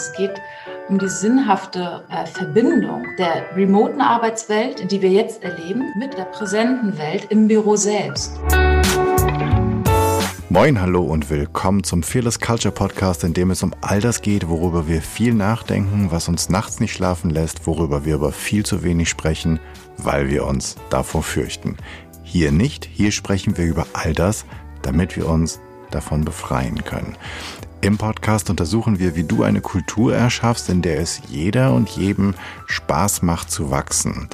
Es geht um die sinnhafte äh, Verbindung der remoten Arbeitswelt, die wir jetzt erleben, mit der präsenten Welt im Büro selbst. Moin, hallo und willkommen zum Fearless Culture Podcast, in dem es um all das geht, worüber wir viel nachdenken, was uns nachts nicht schlafen lässt, worüber wir aber viel zu wenig sprechen, weil wir uns davor fürchten. Hier nicht, hier sprechen wir über all das, damit wir uns davon befreien können. Im Podcast untersuchen wir, wie du eine Kultur erschaffst, in der es jeder und jedem Spaß macht zu wachsen,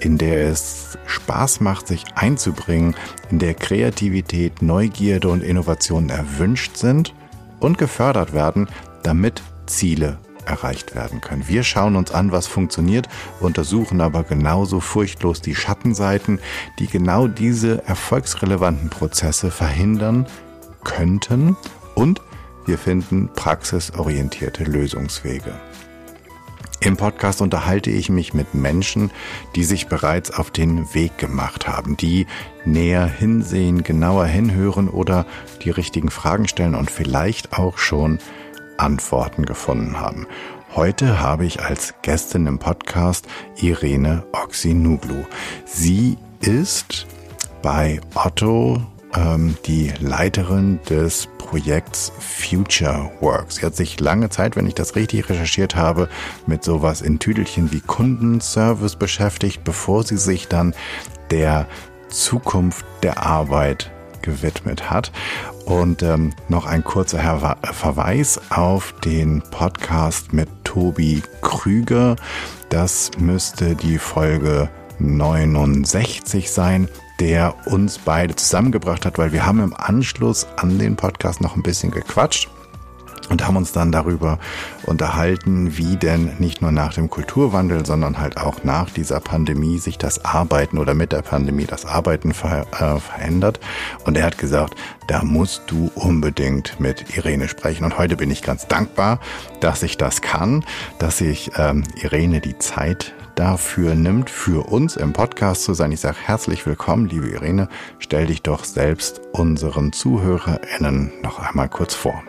in der es Spaß macht, sich einzubringen, in der Kreativität, Neugierde und Innovationen erwünscht sind und gefördert werden, damit Ziele erreicht werden können. Wir schauen uns an, was funktioniert, untersuchen aber genauso furchtlos die Schattenseiten, die genau diese erfolgsrelevanten Prozesse verhindern könnten und wir finden praxisorientierte Lösungswege. Im Podcast unterhalte ich mich mit Menschen, die sich bereits auf den Weg gemacht haben, die näher hinsehen, genauer hinhören oder die richtigen Fragen stellen und vielleicht auch schon Antworten gefunden haben. Heute habe ich als Gästin im Podcast Irene Oxinuglu. Sie ist bei Otto ähm, die Leiterin des Projekts Future Work. Sie hat sich lange Zeit, wenn ich das richtig recherchiert habe, mit sowas in Tüdelchen wie Kundenservice beschäftigt, bevor sie sich dann der Zukunft der Arbeit gewidmet hat. Und ähm, noch ein kurzer Verweis auf den Podcast mit Tobi Krüger. Das müsste die Folge 69 sein der uns beide zusammengebracht hat, weil wir haben im Anschluss an den Podcast noch ein bisschen gequatscht und haben uns dann darüber unterhalten, wie denn nicht nur nach dem Kulturwandel, sondern halt auch nach dieser Pandemie sich das Arbeiten oder mit der Pandemie das Arbeiten ver äh, verändert. Und er hat gesagt, da musst du unbedingt mit Irene sprechen. Und heute bin ich ganz dankbar, dass ich das kann, dass ich ähm, Irene die Zeit dafür nimmt, für uns im Podcast zu sein. Ich sage herzlich willkommen, liebe Irene. Stell dich doch selbst unseren ZuhörerInnen noch einmal kurz vor.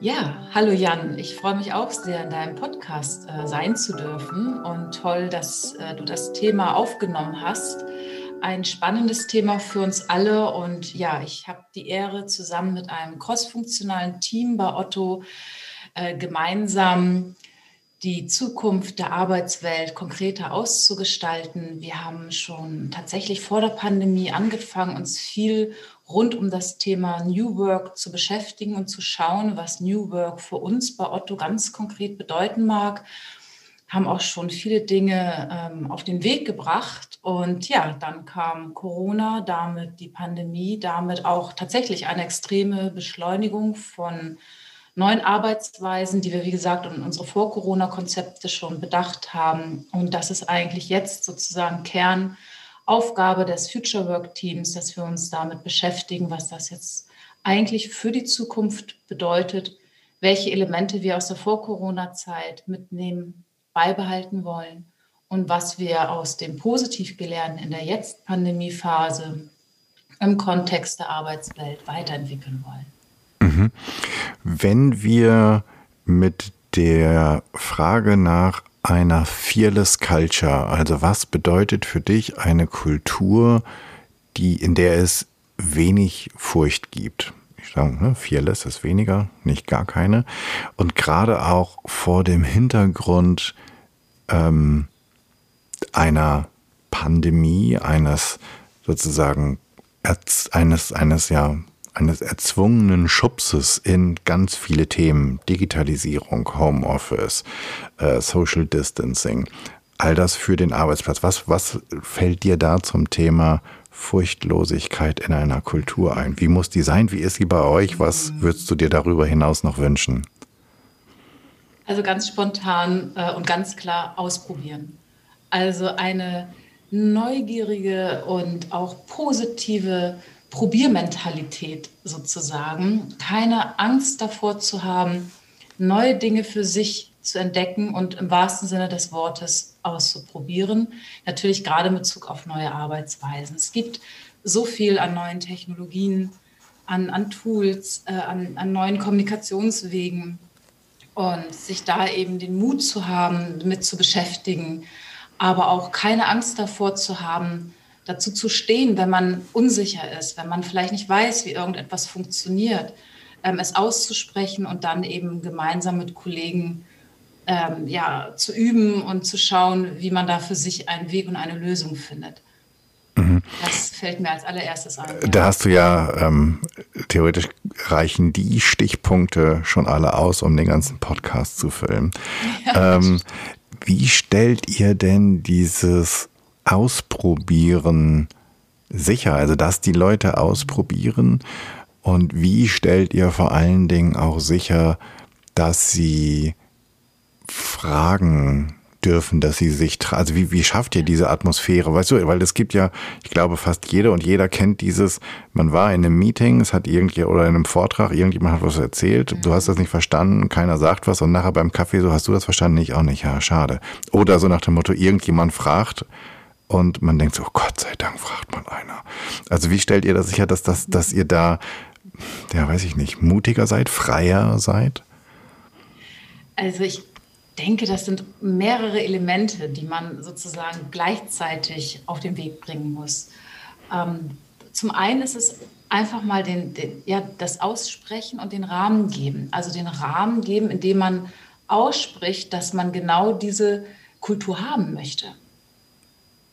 Ja, hallo Jan. Ich freue mich auch sehr, in deinem Podcast äh, sein zu dürfen und toll, dass äh, du das Thema aufgenommen hast. Ein spannendes Thema für uns alle und ja, ich habe die Ehre, zusammen mit einem crossfunktionalen Team bei Otto äh, gemeinsam die Zukunft der Arbeitswelt konkreter auszugestalten. Wir haben schon tatsächlich vor der Pandemie angefangen, uns viel rund um das Thema New Work zu beschäftigen und zu schauen, was New Work für uns bei Otto ganz konkret bedeuten mag. Haben auch schon viele Dinge ähm, auf den Weg gebracht. Und ja, dann kam Corona, damit die Pandemie, damit auch tatsächlich eine extreme Beschleunigung von neuen Arbeitsweisen, die wir, wie gesagt, in unsere Vor-Corona-Konzepte schon bedacht haben. Und das ist eigentlich jetzt sozusagen Kernaufgabe des Future Work Teams, dass wir uns damit beschäftigen, was das jetzt eigentlich für die Zukunft bedeutet, welche Elemente wir aus der Vor-Corona-Zeit mitnehmen, beibehalten wollen und was wir aus dem positiv Gelernten in der Jetzt-Pandemie-Phase im Kontext der Arbeitswelt weiterentwickeln wollen. Mhm. Wenn wir mit der Frage nach einer Fearless Culture, also was bedeutet für dich eine Kultur, die, in der es wenig Furcht gibt? Ich sage, ne, Fearless ist weniger, nicht gar keine. Und gerade auch vor dem Hintergrund ähm, einer Pandemie, eines sozusagen eines, eines ja eines erzwungenen Schubses in ganz viele Themen, Digitalisierung, Homeoffice, äh, Social Distancing, all das für den Arbeitsplatz. Was, was fällt dir da zum Thema Furchtlosigkeit in einer Kultur ein? Wie muss die sein? Wie ist sie bei euch? Was würdest du dir darüber hinaus noch wünschen? Also ganz spontan äh, und ganz klar ausprobieren. Also eine neugierige und auch positive Probiermentalität sozusagen, keine Angst davor zu haben, neue Dinge für sich zu entdecken und im wahrsten Sinne des Wortes auszuprobieren. Natürlich gerade in Bezug auf neue Arbeitsweisen. Es gibt so viel an neuen Technologien, an, an Tools, äh, an, an neuen Kommunikationswegen. und sich da eben den Mut zu haben, mit zu beschäftigen, aber auch keine Angst davor zu haben, dazu zu stehen, wenn man unsicher ist, wenn man vielleicht nicht weiß, wie irgendetwas funktioniert, ähm, es auszusprechen und dann eben gemeinsam mit Kollegen ähm, ja, zu üben und zu schauen, wie man da für sich einen Weg und eine Lösung findet. Mhm. Das fällt mir als allererstes ein. Ja. Da hast du ja ähm, theoretisch reichen die Stichpunkte schon alle aus, um den ganzen Podcast zu füllen. Ja. Ähm, wie stellt ihr denn dieses Ausprobieren sicher? Also, dass die Leute ausprobieren und wie stellt ihr vor allen Dingen auch sicher, dass sie Fragen dürfen, dass sie sich, also wie, wie schafft ihr diese Atmosphäre? Weißt du, weil es gibt ja, ich glaube, fast jeder und jeder kennt dieses, man war in einem Meeting, es hat irgendjemand oder in einem Vortrag, irgendjemand hat was erzählt, du hast das nicht verstanden, keiner sagt was und nachher beim Kaffee so, hast du das verstanden? Ich auch nicht, ja, schade. Oder so nach dem Motto, irgendjemand fragt und man denkt so, oh Gott sei Dank fragt man einer. Also wie stellt ihr das sicher, dass, das, dass ihr da, ja, weiß ich nicht, mutiger seid, freier seid? Also ich denke, das sind mehrere Elemente, die man sozusagen gleichzeitig auf den Weg bringen muss. Ähm, zum einen ist es einfach mal den, den, ja, das Aussprechen und den Rahmen geben. Also den Rahmen geben, indem man ausspricht, dass man genau diese Kultur haben möchte.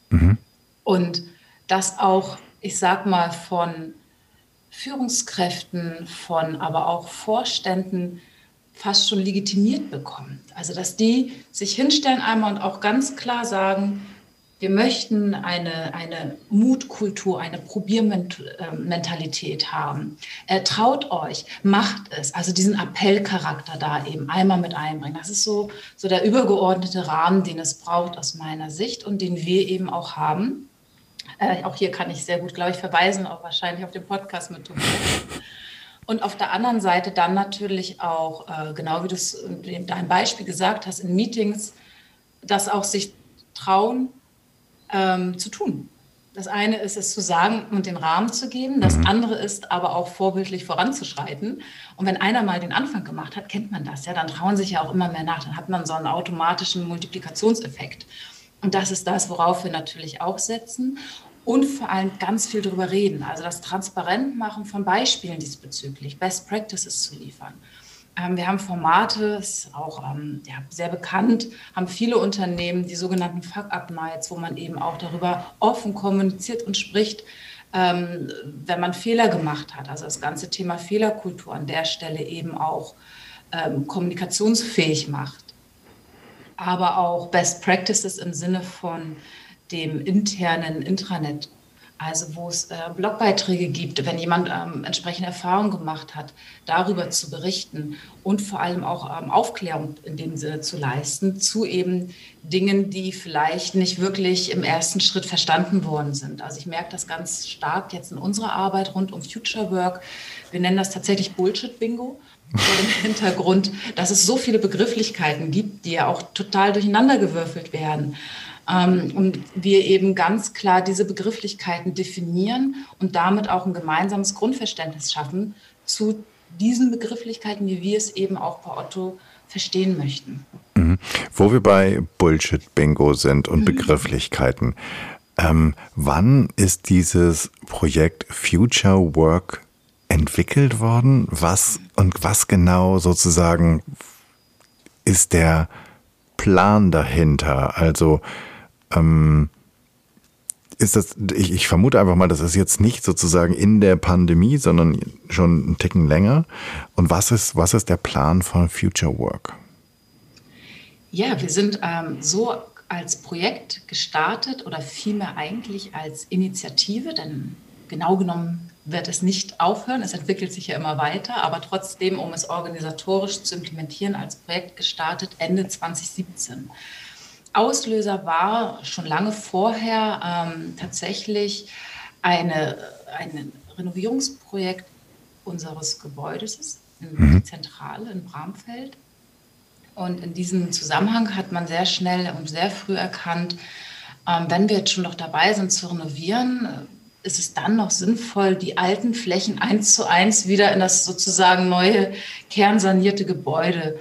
Mhm. Und das auch, ich sag mal, von Führungskräften, von aber auch Vorständen fast schon legitimiert bekommt. Also dass die sich hinstellen einmal und auch ganz klar sagen, wir möchten eine, eine Mutkultur, eine Probiermentalität haben. Äh, traut euch, macht es. Also diesen Appellcharakter da eben einmal mit einbringen. Das ist so, so der übergeordnete Rahmen, den es braucht aus meiner Sicht und den wir eben auch haben. Äh, auch hier kann ich sehr gut, glaube ich, verweisen, auch wahrscheinlich auf den Podcast mit Tobias. Und auf der anderen Seite dann natürlich auch, äh, genau wie du es in deinem Beispiel gesagt hast, in Meetings, das auch sich trauen ähm, zu tun. Das eine ist es zu sagen und den Rahmen zu geben. Das mhm. andere ist aber auch vorbildlich voranzuschreiten. Und wenn einer mal den Anfang gemacht hat, kennt man das ja, dann trauen sich ja auch immer mehr nach. Dann hat man so einen automatischen Multiplikationseffekt. Und das ist das, worauf wir natürlich auch setzen und vor allem ganz viel darüber reden. Also das Transparentmachen von Beispielen diesbezüglich, Best Practices zu liefern. Ähm, wir haben Formate, ist auch ähm, ja, sehr bekannt, haben viele Unternehmen die sogenannten Fuck-Up-Nights, wo man eben auch darüber offen kommuniziert und spricht, ähm, wenn man Fehler gemacht hat. Also das ganze Thema Fehlerkultur an der Stelle eben auch kommunikationsfähig macht. Aber auch Best Practices im Sinne von dem internen Intranet. Also wo es äh, Blogbeiträge gibt, wenn jemand ähm, entsprechende Erfahrungen gemacht hat, darüber zu berichten und vor allem auch ähm, Aufklärung in dem Sinne zu leisten zu eben Dingen, die vielleicht nicht wirklich im ersten Schritt verstanden worden sind. Also ich merke das ganz stark jetzt in unserer Arbeit rund um Future Work. Wir nennen das tatsächlich Bullshit-Bingo vor dem Hintergrund, dass es so viele Begrifflichkeiten gibt, die ja auch total durcheinandergewürfelt werden. Ähm, und wir eben ganz klar diese Begrifflichkeiten definieren und damit auch ein gemeinsames Grundverständnis schaffen zu diesen Begrifflichkeiten, wie wir es eben auch bei Otto verstehen möchten. Mhm. Wo wir bei Bullshit-Bingo sind und mhm. Begrifflichkeiten. Ähm, wann ist dieses Projekt Future Work entwickelt worden? Was und was genau sozusagen ist der Plan dahinter? Also ähm, ist das, ich, ich, vermute einfach mal, das ist jetzt nicht sozusagen in der Pandemie, sondern schon einen Ticken länger. Und was ist, was ist der Plan von Future Work? Ja, wir sind ähm, so als Projekt gestartet oder vielmehr eigentlich als Initiative, denn genau genommen wird es nicht aufhören. Es entwickelt sich ja immer weiter, aber trotzdem, um es organisatorisch zu implementieren, als Projekt gestartet Ende 2017. Auslöser war schon lange vorher ähm, tatsächlich eine, ein Renovierungsprojekt unseres Gebäudes in mhm. Zentrale in Bramfeld. Und in diesem Zusammenhang hat man sehr schnell und sehr früh erkannt, ähm, wenn wir jetzt schon noch dabei sind zu renovieren, äh, ist es dann noch sinnvoll, die alten Flächen eins zu eins wieder in das sozusagen neue kernsanierte Gebäude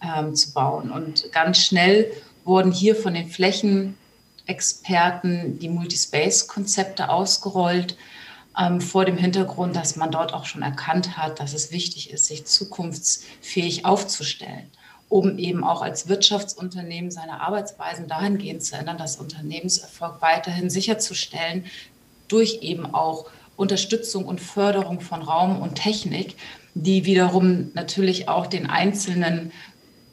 ähm, zu bauen. Und ganz schnell wurden hier von den Flächenexperten die Multispace-Konzepte ausgerollt, ähm, vor dem Hintergrund, dass man dort auch schon erkannt hat, dass es wichtig ist, sich zukunftsfähig aufzustellen um eben auch als Wirtschaftsunternehmen seine Arbeitsweisen dahingehend zu ändern, dass Unternehmenserfolg weiterhin sicherzustellen, durch eben auch Unterstützung und Förderung von Raum und Technik, die wiederum natürlich auch den Einzelnen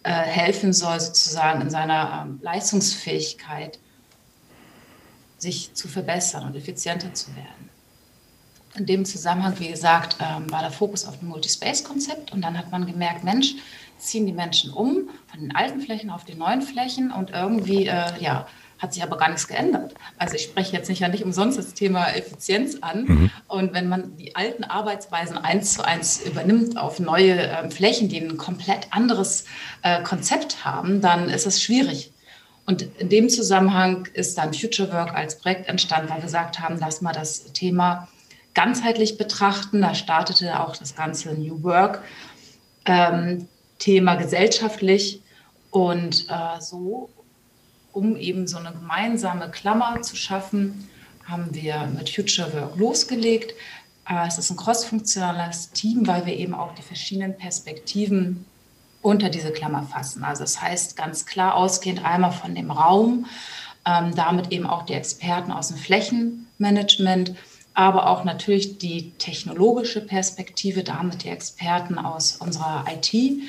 äh, helfen soll, sozusagen in seiner ähm, Leistungsfähigkeit sich zu verbessern und effizienter zu werden. In dem Zusammenhang, wie gesagt, ähm, war der Fokus auf dem Multispace-Konzept und dann hat man gemerkt, Mensch, ziehen die Menschen um von den alten Flächen auf die neuen Flächen und irgendwie, äh, ja, hat sich aber gar nichts geändert. Also ich spreche jetzt nicht ja nicht umsonst das Thema Effizienz an. Mhm. Und wenn man die alten Arbeitsweisen eins zu eins übernimmt auf neue äh, Flächen, die ein komplett anderes äh, Konzept haben, dann ist es schwierig. Und in dem Zusammenhang ist dann Future Work als Projekt entstanden, weil wir gesagt haben, lass mal das Thema ganzheitlich betrachten. Da startete auch das ganze New Work. Ähm, Thema gesellschaftlich und äh, so, um eben so eine gemeinsame Klammer zu schaffen, haben wir mit Future Work losgelegt. Äh, es ist ein crossfunktionales Team, weil wir eben auch die verschiedenen Perspektiven unter diese Klammer fassen. Also das heißt ganz klar ausgehend einmal von dem Raum, ähm, damit eben auch die Experten aus dem Flächenmanagement, aber auch natürlich die technologische Perspektive, damit die Experten aus unserer IT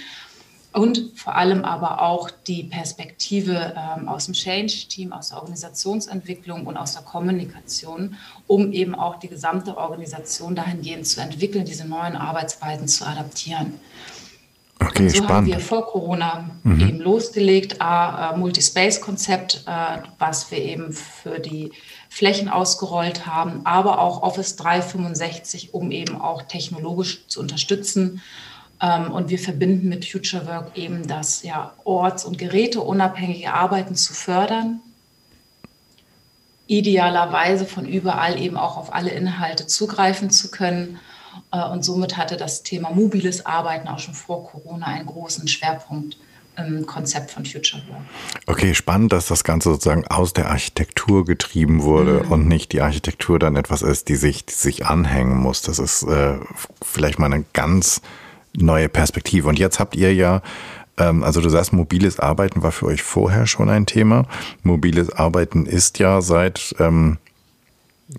und vor allem aber auch die Perspektive ähm, aus dem Change-Team, aus der Organisationsentwicklung und aus der Kommunikation, um eben auch die gesamte Organisation dahingehend zu entwickeln, diese neuen Arbeitsweisen zu adaptieren. Okay, und so spannend. haben wir vor Corona mhm. eben losgelegt, A, äh, Multispace-Konzept, äh, was wir eben für die Flächen ausgerollt haben, aber auch Office 365, um eben auch technologisch zu unterstützen. Ähm, und wir verbinden mit Future Work eben das ja, orts- und geräteunabhängige Arbeiten zu fördern, idealerweise von überall eben auch auf alle Inhalte zugreifen zu können. Äh, und somit hatte das Thema mobiles Arbeiten auch schon vor Corona einen großen Schwerpunkt im Konzept von Future Work. Okay, spannend, dass das Ganze sozusagen aus der Architektur getrieben wurde mhm. und nicht die Architektur dann etwas ist, die sich, die sich anhängen muss. Das ist äh, vielleicht mal eine ganz neue Perspektive. Und jetzt habt ihr ja ähm, also du sagst, mobiles Arbeiten war für euch vorher schon ein Thema. Mobiles Arbeiten ist ja seit, ähm,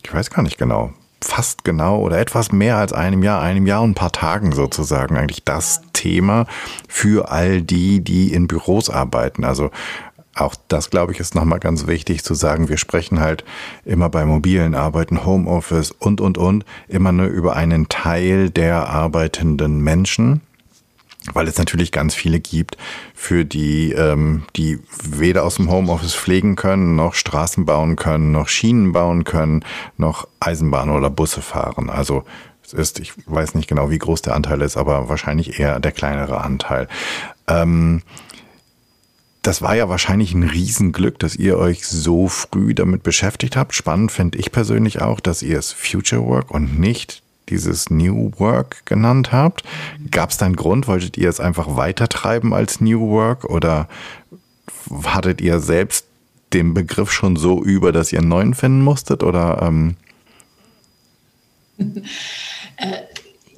ich weiß gar nicht genau, fast genau oder etwas mehr als einem Jahr, einem Jahr und ein paar Tagen sozusagen eigentlich das Thema für all die, die in Büros arbeiten. Also auch das, glaube ich, ist nochmal ganz wichtig zu sagen. Wir sprechen halt immer bei mobilen Arbeiten, Homeoffice und, und, und, immer nur über einen Teil der arbeitenden Menschen weil es natürlich ganz viele gibt, für die, ähm, die weder aus dem Homeoffice pflegen können, noch Straßen bauen können, noch Schienen bauen können, noch Eisenbahn oder Busse fahren. Also es ist, ich weiß nicht genau, wie groß der Anteil ist, aber wahrscheinlich eher der kleinere Anteil. Ähm, das war ja wahrscheinlich ein Riesenglück, dass ihr euch so früh damit beschäftigt habt. Spannend finde ich persönlich auch, dass ihr es Future Work und nicht dieses New Work genannt habt. Gab es da einen Grund? Wolltet ihr es einfach weitertreiben als New Work oder hattet ihr selbst den Begriff schon so über, dass ihr einen neuen finden musstet? Oder ähm äh,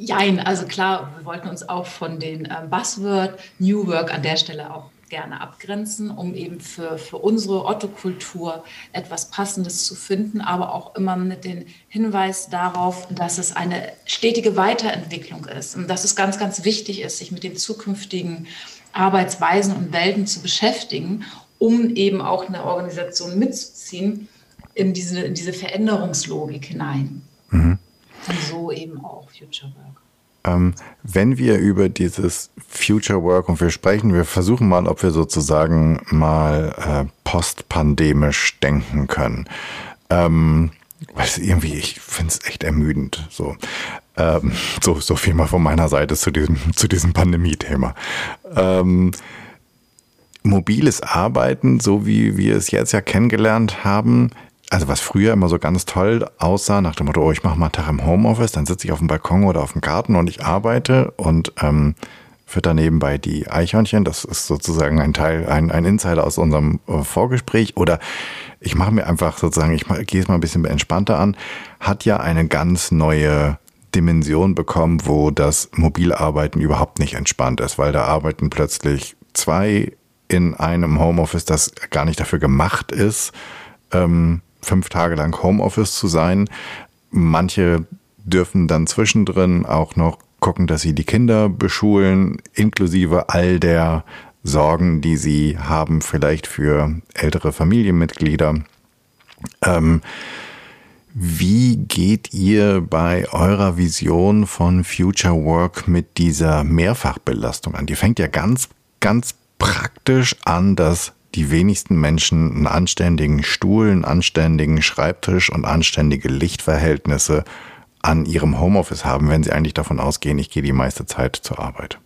Jein, also klar, wir wollten uns auch von den ähm, Buzzword New Work an der Stelle auch gerne abgrenzen, um eben für, für unsere Otto-Kultur etwas Passendes zu finden, aber auch immer mit dem Hinweis darauf, dass es eine stetige Weiterentwicklung ist und dass es ganz, ganz wichtig ist, sich mit den zukünftigen Arbeitsweisen und Welten zu beschäftigen, um eben auch eine Organisation mitzuziehen in diese, in diese Veränderungslogik hinein. Mhm. Und so eben auch Future Work. Ähm, wenn wir über dieses Future Work und wir sprechen, wir versuchen mal, ob wir sozusagen mal äh, postpandemisch denken können. Ähm, weil irgendwie, ich finde es echt ermüdend. So. Ähm, so, so viel mal von meiner Seite zu diesem, zu diesem Pandemie-Thema. Ähm, mobiles Arbeiten, so wie wir es jetzt ja kennengelernt haben, also was früher immer so ganz toll aussah, nach dem Motto, oh, ich mache mal einen Tag im Homeoffice, dann sitze ich auf dem Balkon oder auf dem Garten und ich arbeite und ähm, fütter nebenbei die Eichhörnchen. Das ist sozusagen ein Teil, ein, ein Insider aus unserem äh, Vorgespräch. Oder ich mache mir einfach sozusagen, ich gehe es mal ein bisschen entspannter an, hat ja eine ganz neue Dimension bekommen, wo das Mobilarbeiten überhaupt nicht entspannt ist, weil da arbeiten plötzlich zwei in einem Homeoffice, das gar nicht dafür gemacht ist, ähm, fünf Tage lang Homeoffice zu sein. Manche dürfen dann zwischendrin auch noch gucken, dass sie die Kinder beschulen, inklusive all der Sorgen, die sie haben, vielleicht für ältere Familienmitglieder. Ähm, wie geht ihr bei eurer Vision von Future Work mit dieser Mehrfachbelastung an? Die fängt ja ganz, ganz praktisch an, dass die wenigsten Menschen einen anständigen Stuhl, einen anständigen Schreibtisch und anständige Lichtverhältnisse an ihrem Homeoffice haben, wenn sie eigentlich davon ausgehen, ich gehe die meiste Zeit zur Arbeit.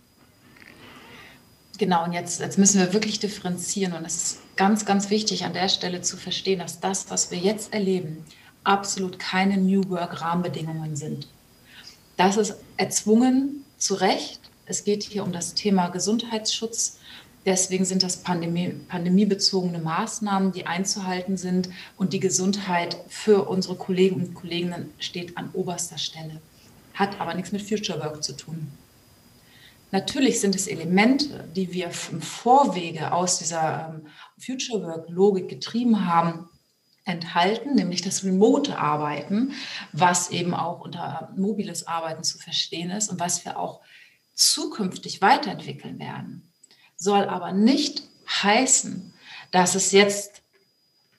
Genau, und jetzt, jetzt müssen wir wirklich differenzieren. Und es ist ganz, ganz wichtig an der Stelle zu verstehen, dass das, was wir jetzt erleben, absolut keine New Work-Rahmenbedingungen sind. Das ist erzwungen, zu Recht. Es geht hier um das Thema Gesundheitsschutz. Deswegen sind das Pandemie, pandemiebezogene Maßnahmen, die einzuhalten sind. Und die Gesundheit für unsere Kollegen und Kolleginnen steht an oberster Stelle. Hat aber nichts mit Future Work zu tun. Natürlich sind es Elemente, die wir im Vorwege aus dieser ähm, Future Work Logik getrieben haben, enthalten, nämlich das remote Arbeiten, was eben auch unter mobiles Arbeiten zu verstehen ist und was wir auch zukünftig weiterentwickeln werden soll aber nicht heißen, dass es jetzt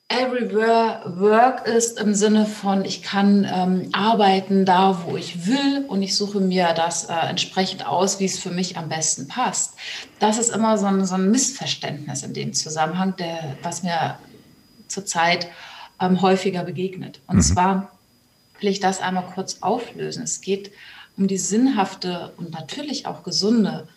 everywhere work ist im Sinne von, ich kann ähm, arbeiten da, wo ich will und ich suche mir das äh, entsprechend aus, wie es für mich am besten passt. Das ist immer so ein, so ein Missverständnis in dem Zusammenhang, der, was mir zurzeit ähm, häufiger begegnet. Und mhm. zwar will ich das einmal kurz auflösen. Es geht um die sinnhafte und natürlich auch gesunde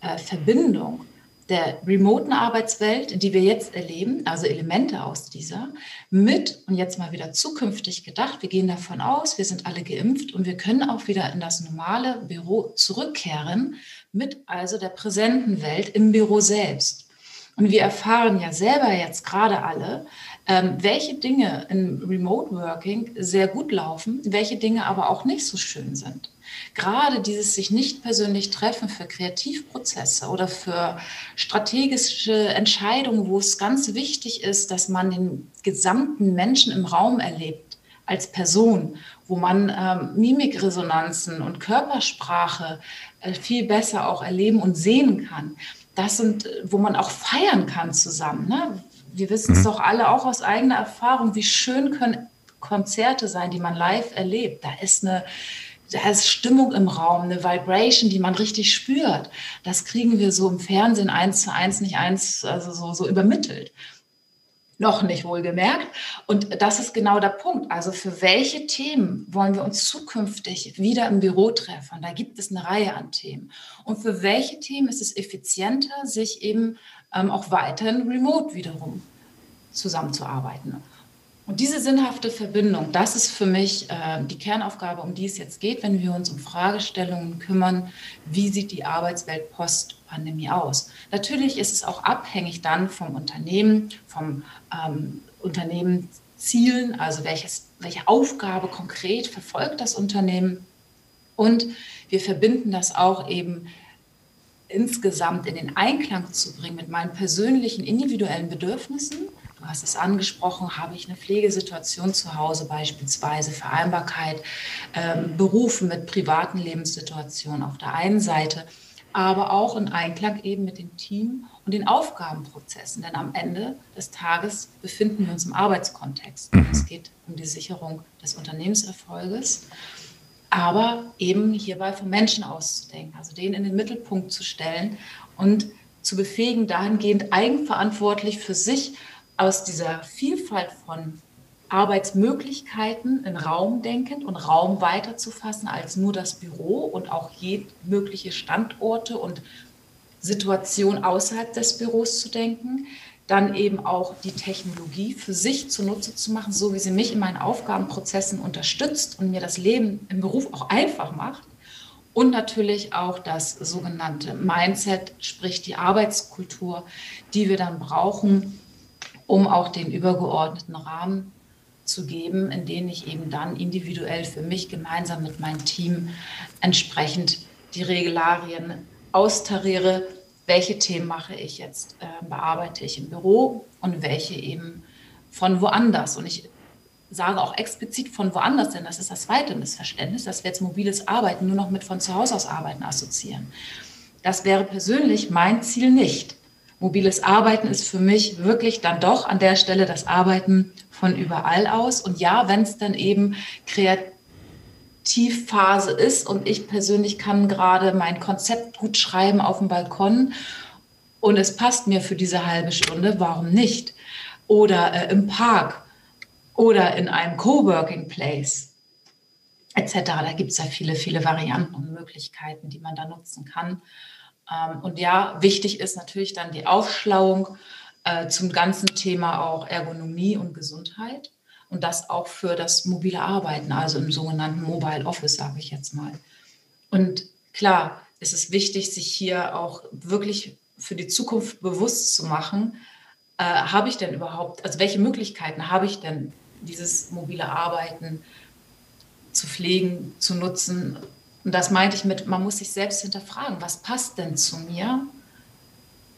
äh, Verbindung der remoten Arbeitswelt, die wir jetzt erleben, also Elemente aus dieser, mit, und jetzt mal wieder zukünftig gedacht, wir gehen davon aus, wir sind alle geimpft und wir können auch wieder in das normale Büro zurückkehren, mit also der präsenten Welt im Büro selbst. Und wir erfahren ja selber jetzt gerade alle, ähm, welche Dinge im Remote Working sehr gut laufen, welche Dinge aber auch nicht so schön sind. Gerade dieses sich nicht persönlich treffen für Kreativprozesse oder für strategische Entscheidungen, wo es ganz wichtig ist, dass man den gesamten Menschen im Raum erlebt als Person, wo man ähm, Mimikresonanzen und Körpersprache äh, viel besser auch erleben und sehen kann. Das sind, äh, wo man auch feiern kann zusammen. Ne? Wir wissen es mhm. doch alle auch aus eigener Erfahrung, wie schön können Konzerte sein, die man live erlebt. Da ist eine da ist Stimmung im Raum, eine Vibration, die man richtig spürt. Das kriegen wir so im Fernsehen eins zu eins nicht eins, also so, so übermittelt. Noch nicht wohlgemerkt. Und das ist genau der Punkt. Also für welche Themen wollen wir uns zukünftig wieder im Büro treffen? Da gibt es eine Reihe an Themen. Und für welche Themen ist es effizienter, sich eben ähm, auch weiterhin remote wiederum zusammenzuarbeiten? Und diese sinnhafte Verbindung, das ist für mich äh, die Kernaufgabe, um die es jetzt geht, wenn wir uns um Fragestellungen kümmern, wie sieht die Arbeitswelt post-Pandemie aus. Natürlich ist es auch abhängig dann vom Unternehmen, vom ähm, Unternehmenszielen, also welches, welche Aufgabe konkret verfolgt das Unternehmen. Und wir verbinden das auch eben insgesamt in den Einklang zu bringen mit meinen persönlichen individuellen Bedürfnissen Du hast es angesprochen, habe ich eine Pflegesituation zu Hause beispielsweise, Vereinbarkeit, ähm, Berufen mit privaten Lebenssituationen auf der einen Seite, aber auch in Einklang eben mit dem Team und den Aufgabenprozessen. Denn am Ende des Tages befinden wir uns im Arbeitskontext. Mhm. Es geht um die Sicherung des Unternehmenserfolges, aber eben hierbei vom Menschen auszudenken, also den in den Mittelpunkt zu stellen und zu befähigen, dahingehend eigenverantwortlich für sich aus dieser Vielfalt von Arbeitsmöglichkeiten in Raum denkend und Raum weiterzufassen als nur das Büro und auch mögliche Standorte und Situationen außerhalb des Büros zu denken, dann eben auch die Technologie für sich zunutze zu machen, so wie sie mich in meinen Aufgabenprozessen unterstützt und mir das Leben im Beruf auch einfach macht. Und natürlich auch das sogenannte Mindset, sprich die Arbeitskultur, die wir dann brauchen, um auch den übergeordneten Rahmen zu geben, in denen ich eben dann individuell für mich gemeinsam mit meinem Team entsprechend die Regularien austariere, welche Themen mache ich jetzt, äh, bearbeite ich im Büro und welche eben von woanders. Und ich sage auch explizit von woanders, denn das ist das zweite Missverständnis, dass wir jetzt mobiles Arbeiten nur noch mit von zu Hause aus arbeiten assoziieren. Das wäre persönlich mein Ziel nicht. Mobiles Arbeiten ist für mich wirklich dann doch an der Stelle das Arbeiten von überall aus. Und ja, wenn es dann eben kreativ Tiefphase ist und ich persönlich kann gerade mein Konzept gut schreiben auf dem Balkon und es passt mir für diese halbe Stunde, warum nicht? Oder äh, im Park oder in einem Coworking Place etc. Da gibt es ja viele, viele Varianten und Möglichkeiten, die man da nutzen kann. Ähm, und ja, wichtig ist natürlich dann die Aufschlauung äh, zum ganzen Thema auch Ergonomie und Gesundheit und das auch für das mobile Arbeiten, also im sogenannten Mobile Office, sage ich jetzt mal. Und klar, es ist wichtig, sich hier auch wirklich für die Zukunft bewusst zu machen, äh, habe ich denn überhaupt, also welche Möglichkeiten habe ich denn, dieses mobile Arbeiten zu pflegen, zu nutzen? Und das meinte ich mit, man muss sich selbst hinterfragen, was passt denn zu mir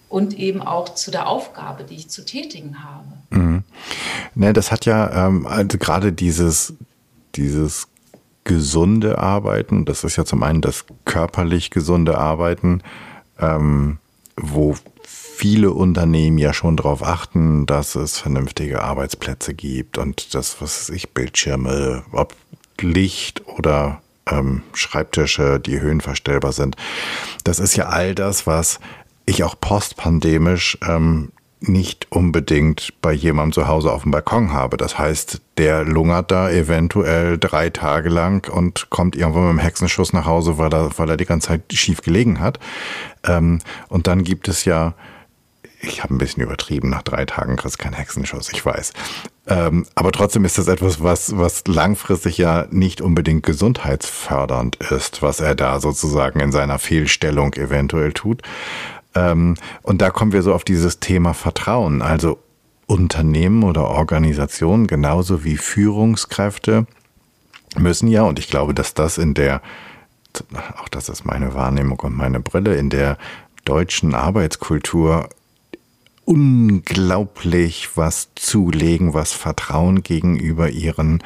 und eben auch zu der Aufgabe, die ich zu tätigen habe. Mhm. Ne, das hat ja ähm, also gerade dieses, dieses gesunde Arbeiten, das ist ja zum einen das körperlich gesunde Arbeiten, ähm, wo viele Unternehmen ja schon darauf achten, dass es vernünftige Arbeitsplätze gibt und das, was ich, Bildschirme, ob Licht oder ähm, Schreibtische, die höhenverstellbar sind. Das ist ja all das, was ich auch postpandemisch ähm, nicht unbedingt bei jemandem zu Hause auf dem Balkon habe. Das heißt, der lungert da eventuell drei Tage lang und kommt irgendwann mit einem Hexenschuss nach Hause, weil er, weil er die ganze Zeit schief gelegen hat. Ähm, und dann gibt es ja, ich habe ein bisschen übertrieben, nach drei Tagen kriegst du keinen Hexenschuss, ich weiß. Ähm, aber trotzdem ist das etwas, was, was langfristig ja nicht unbedingt gesundheitsfördernd ist, was er da sozusagen in seiner Fehlstellung eventuell tut. Ähm, und da kommen wir so auf dieses Thema Vertrauen. Also Unternehmen oder Organisationen genauso wie Führungskräfte müssen ja, und ich glaube, dass das in der, auch das ist meine Wahrnehmung und meine Brille, in der deutschen Arbeitskultur unglaublich was zulegen, was Vertrauen gegenüber ihren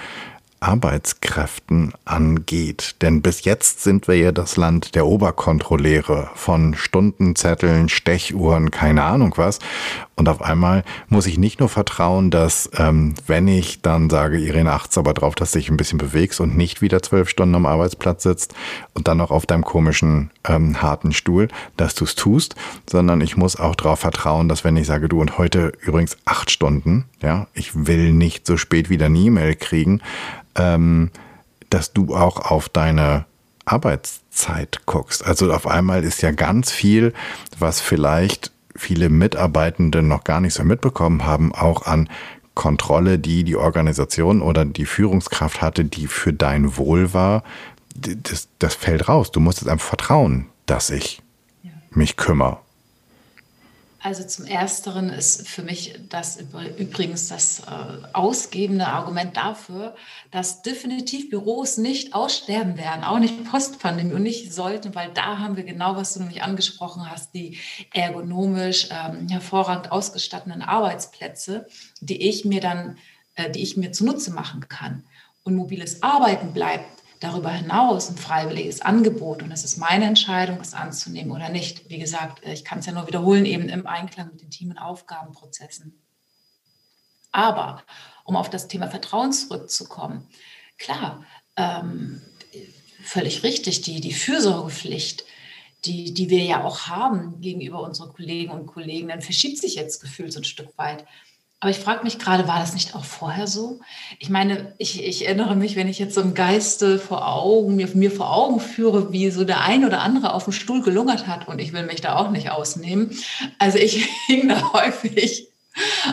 Arbeitskräften angeht. Denn bis jetzt sind wir ja das Land der Oberkontrolleure von Stundenzetteln, Stechuhren, keine Ahnung was. Und auf einmal muss ich nicht nur vertrauen, dass ähm, wenn ich dann sage, Irene, acht's aber drauf, dass du dich ein bisschen bewegst und nicht wieder zwölf Stunden am Arbeitsplatz sitzt und dann noch auf deinem komischen ähm, harten Stuhl, dass du's tust, sondern ich muss auch darauf vertrauen, dass wenn ich sage, du und heute übrigens acht Stunden, ja, ich will nicht so spät wieder eine E-Mail kriegen, ähm, dass du auch auf deine Arbeitszeit guckst. Also auf einmal ist ja ganz viel, was vielleicht viele Mitarbeitende noch gar nicht so mitbekommen haben, auch an Kontrolle, die die Organisation oder die Führungskraft hatte, die für dein Wohl war, das, das fällt raus. Du musst jetzt einfach vertrauen, dass ich mich kümmere. Also zum Ersteren ist für mich das übrigens das äh, ausgebende Argument dafür, dass definitiv Büros nicht aussterben werden, auch nicht Postpandemie und nicht sollten, weil da haben wir genau, was du nämlich angesprochen hast, die ergonomisch ähm, hervorragend ausgestatteten Arbeitsplätze, die ich mir dann, äh, die ich mir zunutze machen kann. Und mobiles Arbeiten bleibt darüber hinaus ein freiwilliges Angebot und es ist meine Entscheidung, es anzunehmen oder nicht. Wie gesagt, ich kann es ja nur wiederholen, eben im Einklang mit den Team- und Aufgabenprozessen. Aber um auf das Thema Vertrauen zurückzukommen, klar, ähm, völlig richtig, die, die Fürsorgepflicht, die, die wir ja auch haben gegenüber unseren Kollegen und Kollegen, dann verschiebt sich jetzt gefühlt so ein Stück weit. Aber ich frage mich gerade, war das nicht auch vorher so? Ich meine, ich, ich, erinnere mich, wenn ich jetzt so im Geiste vor Augen, mir, mir vor Augen führe, wie so der ein oder andere auf dem Stuhl gelungert hat und ich will mich da auch nicht ausnehmen. Also ich hing da häufig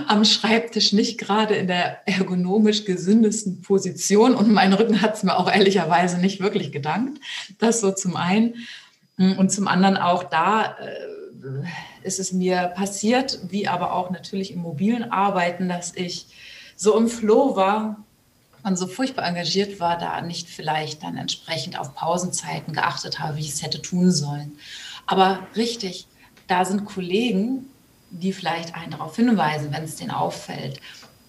am Schreibtisch nicht gerade in der ergonomisch gesündesten Position und mein Rücken hat es mir auch ehrlicherweise nicht wirklich gedankt. Das so zum einen. Und zum anderen auch da äh, ist es mir passiert, wie aber auch natürlich im mobilen Arbeiten, dass ich so im Flow war und so furchtbar engagiert war, da nicht vielleicht dann entsprechend auf Pausenzeiten geachtet habe, wie ich es hätte tun sollen. Aber richtig, da sind Kollegen, die vielleicht einen darauf hinweisen, wenn es denen auffällt.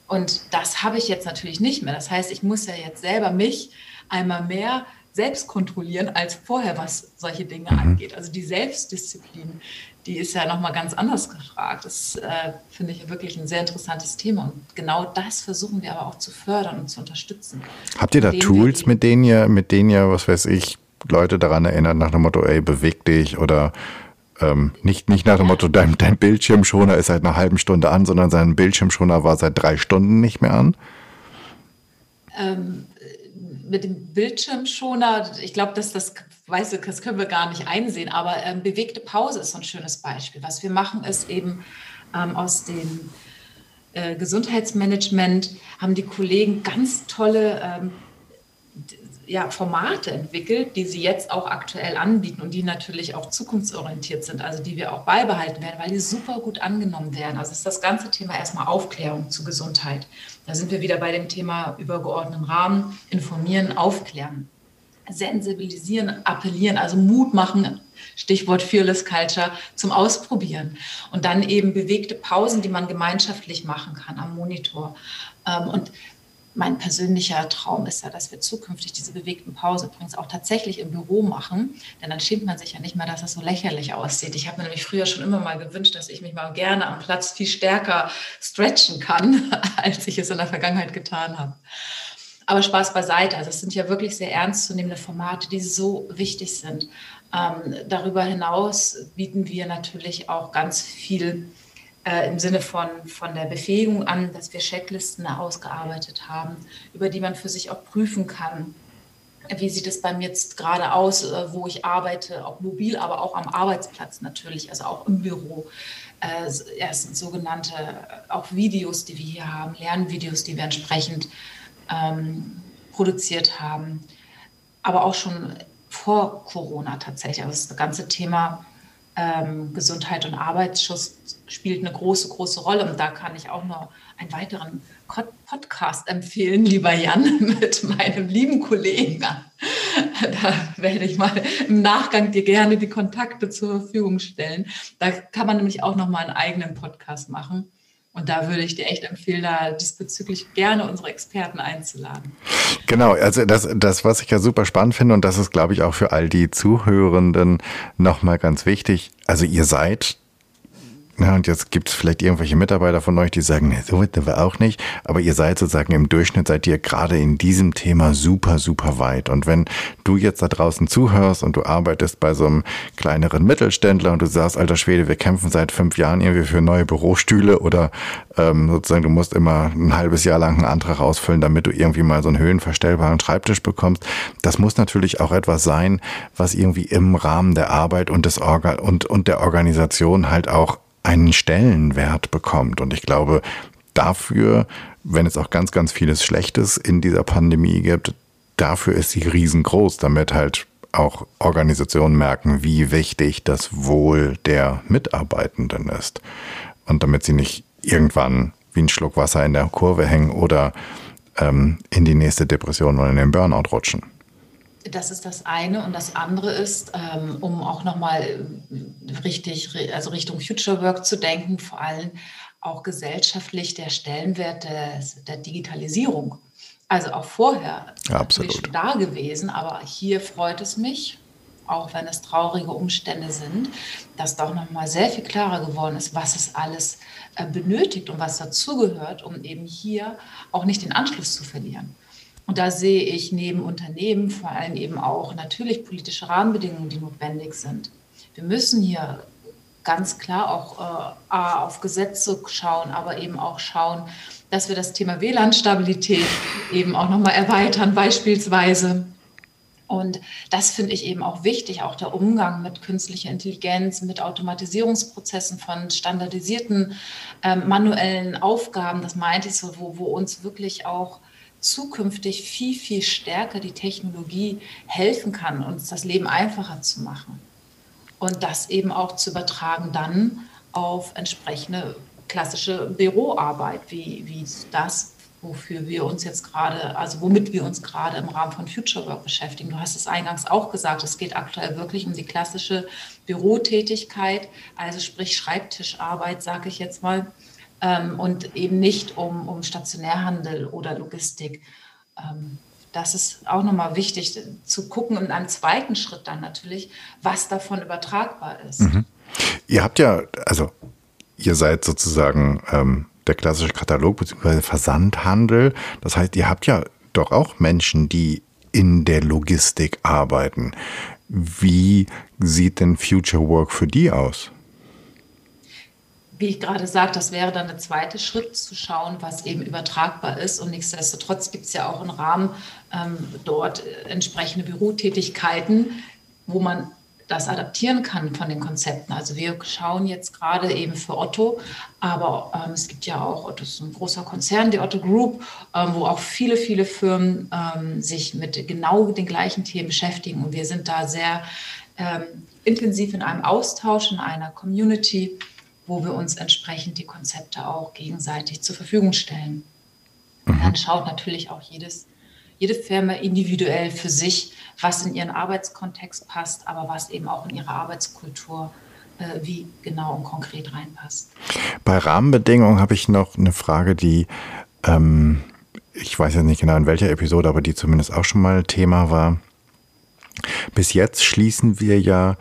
Und das habe ich jetzt natürlich nicht mehr. Das heißt, ich muss ja jetzt selber mich einmal mehr selbst kontrollieren als vorher, was solche Dinge mhm. angeht. Also die Selbstdisziplin, die ist ja nochmal ganz anders gefragt. Das äh, finde ich wirklich ein sehr interessantes Thema. Und genau das versuchen wir aber auch zu fördern und zu unterstützen. Habt ihr da Tools, mit denen ihr, mit denen ihr, was weiß ich, Leute daran erinnert, nach dem Motto, ey, beweg dich oder ähm, nicht, nicht nach dem Motto, dein, dein Bildschirmschoner ist seit einer halben Stunde an, sondern sein Bildschirmschoner war seit drei Stunden nicht mehr an? Ähm, mit dem Bildschirmschoner, ich glaube, dass das, weißt du, das können wir gar nicht einsehen, aber ähm, bewegte Pause ist so ein schönes Beispiel. Was wir machen, ist eben ähm, aus dem äh, Gesundheitsmanagement haben die Kollegen ganz tolle ähm, ja, Formate entwickelt, die sie jetzt auch aktuell anbieten und die natürlich auch zukunftsorientiert sind, also die wir auch beibehalten werden, weil die super gut angenommen werden. Also ist das ganze Thema erstmal Aufklärung zu Gesundheit. Da sind wir wieder bei dem Thema übergeordneten Rahmen, informieren, aufklären, sensibilisieren, appellieren, also Mut machen, Stichwort Fearless Culture, zum Ausprobieren. Und dann eben bewegte Pausen, die man gemeinschaftlich machen kann am Monitor. Ähm, und mein persönlicher Traum ist ja, dass wir zukünftig diese bewegten Pausen übrigens auch tatsächlich im Büro machen. Denn dann schämt man sich ja nicht mehr, dass es so lächerlich aussieht. Ich habe mir nämlich früher schon immer mal gewünscht, dass ich mich mal gerne am Platz viel stärker stretchen kann, als ich es in der Vergangenheit getan habe. Aber Spaß beiseite. Also es sind ja wirklich sehr ernstzunehmende Formate, die so wichtig sind. Ähm, darüber hinaus bieten wir natürlich auch ganz viel äh, im Sinne von, von der Befähigung an, dass wir Checklisten ausgearbeitet haben, über die man für sich auch prüfen kann. Wie sieht es bei mir jetzt gerade aus, äh, wo ich arbeite, auch mobil, aber auch am Arbeitsplatz natürlich, also auch im Büro. Äh, es sind sogenannte auch Videos, die wir hier haben, Lernvideos, die wir entsprechend ähm, produziert haben, aber auch schon vor Corona tatsächlich. Also das ganze Thema ähm, Gesundheit und Arbeitsschutz spielt eine große, große Rolle. Und da kann ich auch noch einen weiteren Podcast empfehlen, lieber Jan, mit meinem lieben Kollegen. Da werde ich mal im Nachgang dir gerne die Kontakte zur Verfügung stellen. Da kann man nämlich auch noch mal einen eigenen Podcast machen. Und da würde ich dir echt empfehlen, da diesbezüglich gerne unsere Experten einzuladen. Genau, also das, das, was ich ja super spannend finde, und das ist, glaube ich, auch für all die Zuhörenden nochmal ganz wichtig. Also ihr seid ja, und jetzt gibt es vielleicht irgendwelche Mitarbeiter von euch, die sagen, nee, so weit wir auch nicht. Aber ihr seid sozusagen im Durchschnitt, seid ihr gerade in diesem Thema super, super weit. Und wenn du jetzt da draußen zuhörst und du arbeitest bei so einem kleineren Mittelständler und du sagst, alter Schwede, wir kämpfen seit fünf Jahren irgendwie für neue Bürostühle oder ähm, sozusagen du musst immer ein halbes Jahr lang einen Antrag ausfüllen, damit du irgendwie mal so einen höhenverstellbaren Schreibtisch bekommst. Das muss natürlich auch etwas sein, was irgendwie im Rahmen der Arbeit und des Organ und, und der Organisation halt auch einen Stellenwert bekommt. Und ich glaube, dafür, wenn es auch ganz, ganz vieles Schlechtes in dieser Pandemie gibt, dafür ist sie riesengroß, damit halt auch Organisationen merken, wie wichtig das Wohl der Mitarbeitenden ist. Und damit sie nicht irgendwann wie ein Schluck Wasser in der Kurve hängen oder ähm, in die nächste Depression oder in den Burnout rutschen. Das ist das eine. Und das andere ist, ähm, um auch nochmal äh, richtig, also Richtung Future Work zu denken, vor allem auch gesellschaftlich der Stellenwert des, der Digitalisierung. Also auch vorher Absolut. schon da gewesen, aber hier freut es mich, auch wenn es traurige Umstände sind, dass doch nochmal sehr viel klarer geworden ist, was es alles äh, benötigt und was dazugehört, um eben hier auch nicht den Anschluss zu verlieren. Und da sehe ich neben Unternehmen vor allem eben auch natürlich politische Rahmenbedingungen, die notwendig sind. Wir müssen hier ganz klar auch äh, auf Gesetze schauen, aber eben auch schauen, dass wir das Thema WLAN-Stabilität eben auch nochmal erweitern, beispielsweise. Und das finde ich eben auch wichtig, auch der Umgang mit künstlicher Intelligenz, mit Automatisierungsprozessen von standardisierten ähm, manuellen Aufgaben. Das meinte ich so, wo, wo uns wirklich auch zukünftig viel, viel stärker die Technologie helfen kann, uns das Leben einfacher zu machen. Und das eben auch zu übertragen dann auf entsprechende klassische Büroarbeit, wie, wie das wofür wir uns jetzt gerade, also womit wir uns gerade im Rahmen von Future Work beschäftigen. Du hast es eingangs auch gesagt, es geht aktuell wirklich um die klassische Bürotätigkeit, also sprich Schreibtischarbeit, sage ich jetzt mal, ähm, und eben nicht um, um Stationärhandel oder Logistik. Ähm, das ist auch nochmal wichtig zu gucken in einem zweiten Schritt dann natürlich, was davon übertragbar ist. Mhm. Ihr habt ja, also ihr seid sozusagen ähm, der klassische Katalog bzw. Versandhandel. Das heißt, ihr habt ja doch auch Menschen, die in der Logistik arbeiten. Wie sieht denn Future Work für die aus? Wie ich gerade sagte, das wäre dann der zweite Schritt, zu schauen, was eben übertragbar ist. Und nichtsdestotrotz gibt es ja auch einen Rahmen ähm, dort entsprechende Bürotätigkeiten, wo man das adaptieren kann von den Konzepten. Also wir schauen jetzt gerade eben für Otto, aber ähm, es gibt ja auch, Otto ist ein großer Konzern, die Otto Group, ähm, wo auch viele, viele Firmen ähm, sich mit genau den gleichen Themen beschäftigen. Und wir sind da sehr ähm, intensiv in einem Austausch, in einer Community, wo wir uns entsprechend die Konzepte auch gegenseitig zur Verfügung stellen. Mhm. Dann schaut natürlich auch jedes jede Firma individuell für sich, was in ihren Arbeitskontext passt, aber was eben auch in ihre Arbeitskultur äh, wie genau und konkret reinpasst. Bei Rahmenbedingungen habe ich noch eine Frage, die ähm, ich weiß ja nicht genau in welcher Episode, aber die zumindest auch schon mal Thema war. Bis jetzt schließen wir ja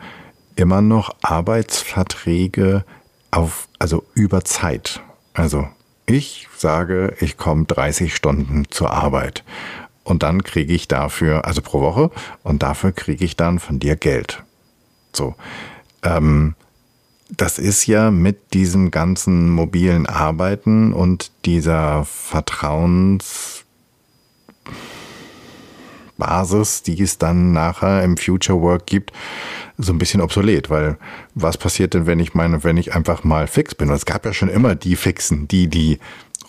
immer noch Arbeitsverträge auf, also über Zeit. Also ich sage, ich komme 30 Stunden zur Arbeit und dann kriege ich dafür, also pro Woche, und dafür kriege ich dann von dir Geld. So. Ähm, das ist ja mit diesem ganzen mobilen Arbeiten und dieser Vertrauensbasis, die es dann nachher im Future Work gibt, so ein bisschen obsolet, weil was passiert denn, wenn ich meine, wenn ich einfach mal fix bin? Und es gab ja schon immer die Fixen, die, die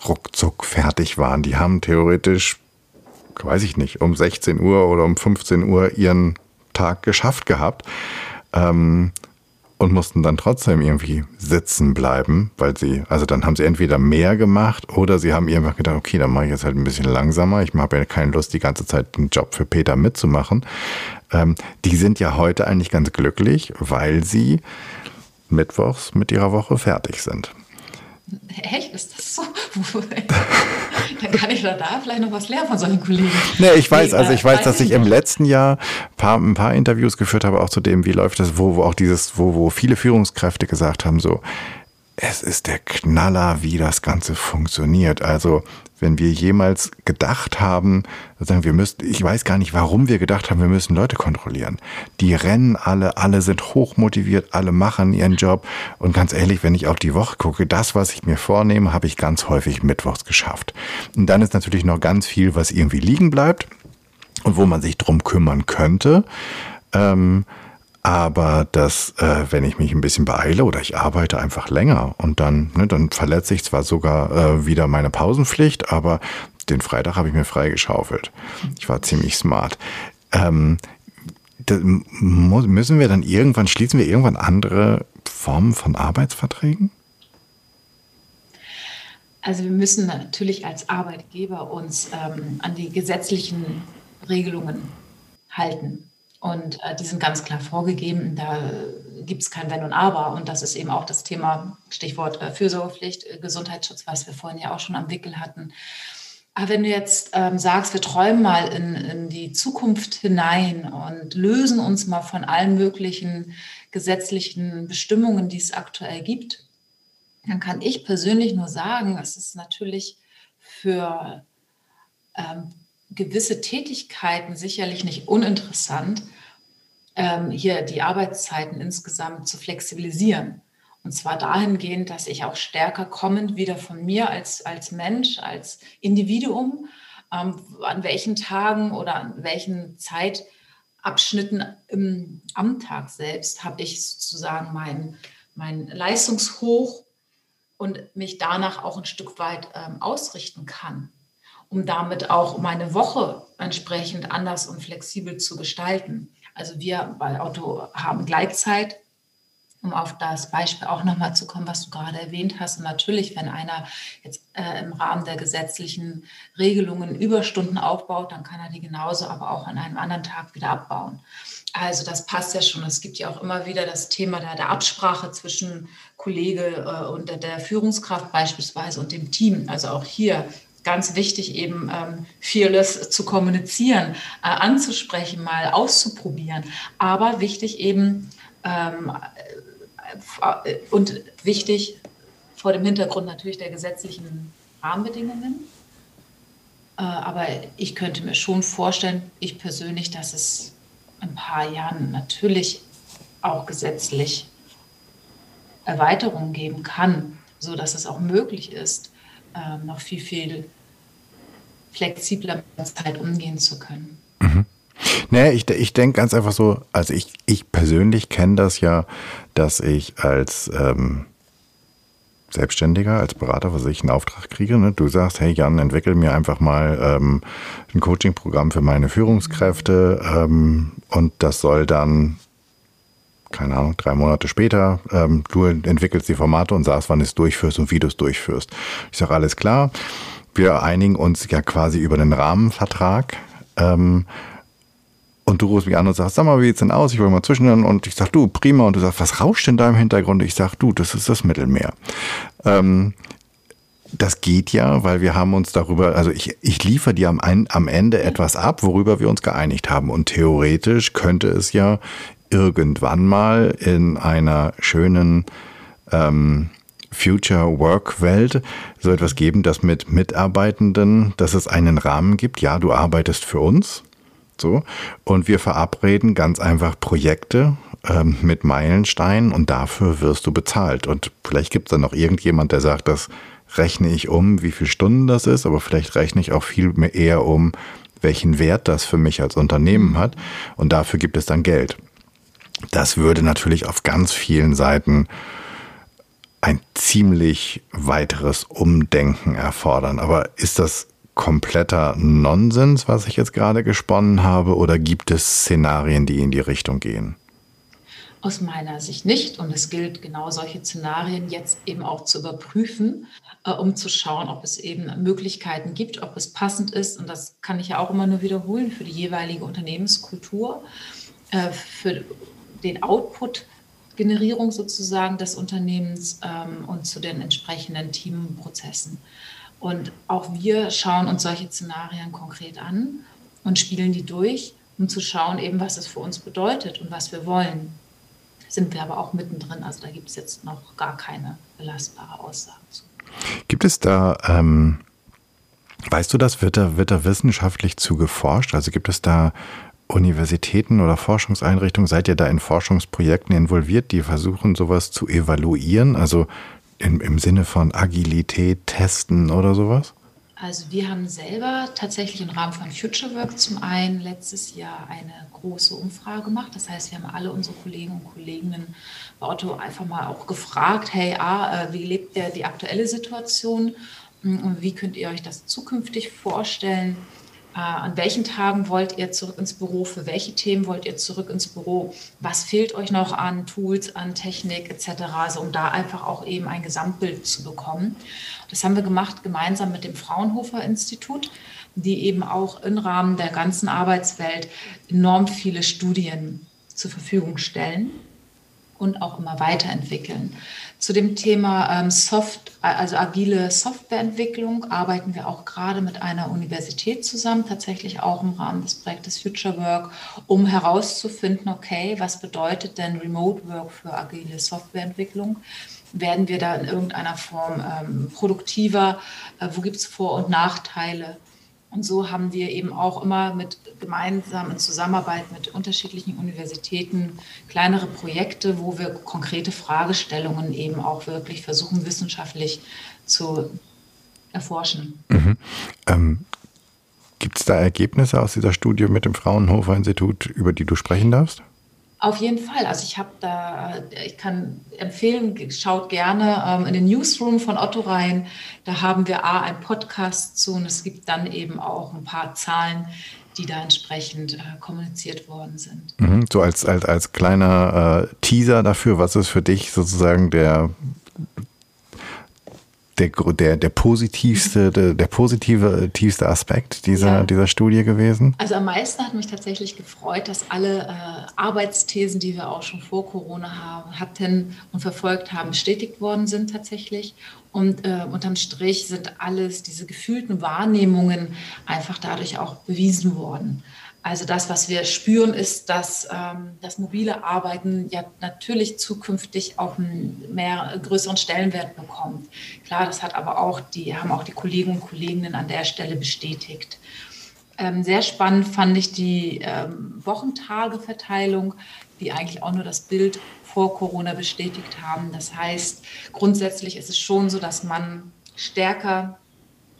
ruckzuck fertig waren. Die haben theoretisch weiß ich nicht, um 16 Uhr oder um 15 Uhr ihren Tag geschafft gehabt ähm, und mussten dann trotzdem irgendwie sitzen bleiben, weil sie, also dann haben sie entweder mehr gemacht oder sie haben einfach gedacht, okay, dann mache ich jetzt halt ein bisschen langsamer. Ich habe ja keine Lust, die ganze Zeit den Job für Peter mitzumachen. Ähm, die sind ja heute eigentlich ganz glücklich, weil sie mittwochs mit ihrer Woche fertig sind. Echt? Ist das so? Dann kann ich da, da vielleicht noch was lernen von solchen Kollegen. Nee, ich weiß, also ich weiß, dass ich im letzten Jahr paar, ein paar Interviews geführt habe, auch zu dem, wie läuft das, wo, wo auch dieses, wo, wo viele Führungskräfte gesagt haben, so, es ist der Knaller, wie das Ganze funktioniert. Also wenn wir jemals gedacht haben, sagen wir müssen, ich weiß gar nicht, warum wir gedacht haben, wir müssen Leute kontrollieren. Die rennen alle, alle sind hochmotiviert, alle machen ihren Job. Und ganz ehrlich, wenn ich auf die Woche gucke, das, was ich mir vornehme, habe ich ganz häufig mittwochs geschafft. Und dann ist natürlich noch ganz viel, was irgendwie liegen bleibt und wo man sich drum kümmern könnte. Ähm, aber dass, äh, wenn ich mich ein bisschen beeile oder ich arbeite einfach länger und dann, ne, dann verletze ich zwar sogar äh, wieder meine Pausenpflicht, aber den Freitag habe ich mir freigeschaufelt. Ich war ziemlich smart. Ähm, müssen wir dann irgendwann, schließen wir irgendwann andere Formen von Arbeitsverträgen? Also wir müssen natürlich als Arbeitgeber uns ähm, an die gesetzlichen Regelungen halten. Und äh, die sind ganz klar vorgegeben. Da gibt es kein Wenn und Aber. Und das ist eben auch das Thema, Stichwort äh, Fürsorgepflicht, äh, Gesundheitsschutz, was wir vorhin ja auch schon am Wickel hatten. Aber wenn du jetzt ähm, sagst, wir träumen mal in, in die Zukunft hinein und lösen uns mal von allen möglichen gesetzlichen Bestimmungen, die es aktuell gibt, dann kann ich persönlich nur sagen, es ist natürlich für ähm, gewisse Tätigkeiten sicherlich nicht uninteressant, ähm, hier die Arbeitszeiten insgesamt zu flexibilisieren. Und zwar dahingehend, dass ich auch stärker kommend wieder von mir als, als Mensch, als Individuum, ähm, an welchen Tagen oder an welchen Zeiteinheiten Abschnitten im, am Tag selbst habe ich sozusagen mein, mein Leistungshoch und mich danach auch ein Stück weit ähm, ausrichten kann, um damit auch meine Woche entsprechend anders und flexibel zu gestalten. Also wir bei Auto haben Gleitzeit, um auf das Beispiel auch nochmal zu kommen, was du gerade erwähnt hast. Und natürlich, wenn einer jetzt äh, im Rahmen der gesetzlichen Regelungen Überstunden aufbaut, dann kann er die genauso, aber auch an einem anderen Tag wieder abbauen. Also das passt ja schon. Es gibt ja auch immer wieder das Thema der, der Absprache zwischen Kollege äh, und der, der, Führungskraft beispielsweise und dem Team. Also auch hier ganz wichtig eben ähm, fearless zu kommunizieren, äh, anzusprechen, mal auszuprobieren. Aber wichtig eben ähm, äh, und wichtig vor dem Hintergrund natürlich der gesetzlichen Rahmenbedingungen. Äh, aber ich könnte mir schon vorstellen, ich persönlich, dass es ein paar Jahren natürlich auch gesetzlich Erweiterungen geben kann, so dass es auch möglich ist, ähm, noch viel, viel flexibler mit der Zeit umgehen zu können. Mhm. Nee, ich, ich denke ganz einfach so, also ich, ich persönlich kenne das ja, dass ich als ähm, Selbstständiger, als Berater, was ich einen Auftrag kriege. Ne? Du sagst, hey Jan, entwickel mir einfach mal ähm, ein Coaching-Programm für meine Führungskräfte ähm, und das soll dann, keine Ahnung, drei Monate später, ähm, du entwickelst die Formate und sagst, wann du es durchführst und wie du es durchführst. Ich sage, alles klar. Wir einigen uns ja quasi über den Rahmenvertrag. Ähm, und du rufst mich an und sagst, sag mal, wie sieht's denn aus? Ich will mal zwischendurch. Und ich sag, du, prima. Und du sagst, was rauscht denn da im Hintergrund? Ich sag, du, das ist das Mittelmeer. Ähm, das geht ja, weil wir haben uns darüber, also ich, ich liefere dir am, am Ende etwas ab, worüber wir uns geeinigt haben. Und theoretisch könnte es ja irgendwann mal in einer schönen ähm, Future Work Welt so etwas geben, dass mit Mitarbeitenden, dass es einen Rahmen gibt. Ja, du arbeitest für uns so. Und wir verabreden ganz einfach Projekte ähm, mit Meilensteinen und dafür wirst du bezahlt. Und vielleicht gibt es dann noch irgendjemand, der sagt, das rechne ich um, wie viele Stunden das ist, aber vielleicht rechne ich auch viel mehr eher um, welchen Wert das für mich als Unternehmen hat. Und dafür gibt es dann Geld. Das würde natürlich auf ganz vielen Seiten ein ziemlich weiteres Umdenken erfordern. Aber ist das kompletter Nonsens, was ich jetzt gerade gesponnen habe, oder gibt es Szenarien, die in die Richtung gehen? Aus meiner Sicht nicht. Und es gilt genau solche Szenarien jetzt eben auch zu überprüfen, äh, um zu schauen, ob es eben Möglichkeiten gibt, ob es passend ist. Und das kann ich ja auch immer nur wiederholen für die jeweilige Unternehmenskultur, äh, für den Output. Generierung sozusagen des Unternehmens ähm, und zu den entsprechenden Teamprozessen. Und auch wir schauen uns solche Szenarien konkret an und spielen die durch, um zu schauen, eben, was es für uns bedeutet und was wir wollen. Sind wir aber auch mittendrin. Also da gibt es jetzt noch gar keine belastbare Aussage zu. Gibt es da, ähm, weißt du das, wird da, wird da wissenschaftlich zu geforscht? Also gibt es da Universitäten oder Forschungseinrichtungen, seid ihr da in Forschungsprojekten involviert, die versuchen, sowas zu evaluieren? Also im, im Sinne von Agilität testen oder sowas? Also wir haben selber tatsächlich im Rahmen von Future Work zum einen letztes Jahr eine große Umfrage gemacht. Das heißt, wir haben alle unsere Kollegen und Kolleginnen bei Otto einfach mal auch gefragt, hey, ah, wie lebt ihr die aktuelle Situation und wie könnt ihr euch das zukünftig vorstellen? Äh, an welchen Tagen wollt ihr zurück ins Büro? Für welche Themen wollt ihr zurück ins Büro? Was fehlt euch noch an Tools, an Technik etc., also um da einfach auch eben ein Gesamtbild zu bekommen. Das haben wir gemacht gemeinsam mit dem Fraunhofer Institut, die eben auch im Rahmen der ganzen Arbeitswelt enorm viele Studien zur Verfügung stellen und auch immer weiterentwickeln. Zu dem Thema ähm, Soft, also agile Softwareentwicklung arbeiten wir auch gerade mit einer Universität zusammen, tatsächlich auch im Rahmen des Projektes Future Work, um herauszufinden, okay, was bedeutet denn Remote Work für agile Softwareentwicklung? Werden wir da in irgendeiner Form ähm, produktiver? Äh, wo gibt es Vor- und Nachteile? Und so haben wir eben auch immer mit gemeinsam in Zusammenarbeit mit unterschiedlichen Universitäten kleinere Projekte, wo wir konkrete Fragestellungen eben auch wirklich versuchen, wissenschaftlich zu erforschen. Mhm. Ähm, Gibt es da Ergebnisse aus dieser Studie mit dem Fraunhofer Institut, über die du sprechen darfst? Auf jeden Fall. Also ich habe da, ich kann empfehlen, schaut gerne ähm, in den Newsroom von Otto rein. Da haben wir A, einen Podcast zu und es gibt dann eben auch ein paar Zahlen, die da entsprechend äh, kommuniziert worden sind. Mhm, so als, als, als kleiner äh, Teaser dafür, was ist für dich sozusagen der der, der, der positivste, der, der positive tiefste Aspekt dieser, ja. dieser Studie gewesen? Also am meisten hat mich tatsächlich gefreut, dass alle äh, Arbeitsthesen, die wir auch schon vor Corona haben, hatten und verfolgt haben, bestätigt worden sind tatsächlich. Und äh, unterm Strich sind alles diese gefühlten Wahrnehmungen einfach dadurch auch bewiesen worden. Also das, was wir spüren, ist, dass ähm, das mobile Arbeiten ja natürlich zukünftig auch einen mehr größeren Stellenwert bekommt. Klar, das hat aber auch die haben auch die Kollegen und Kolleginnen an der Stelle bestätigt. Ähm, sehr spannend fand ich die ähm, Wochentageverteilung, die eigentlich auch nur das Bild vor Corona bestätigt haben. Das heißt, grundsätzlich ist es schon so, dass man stärker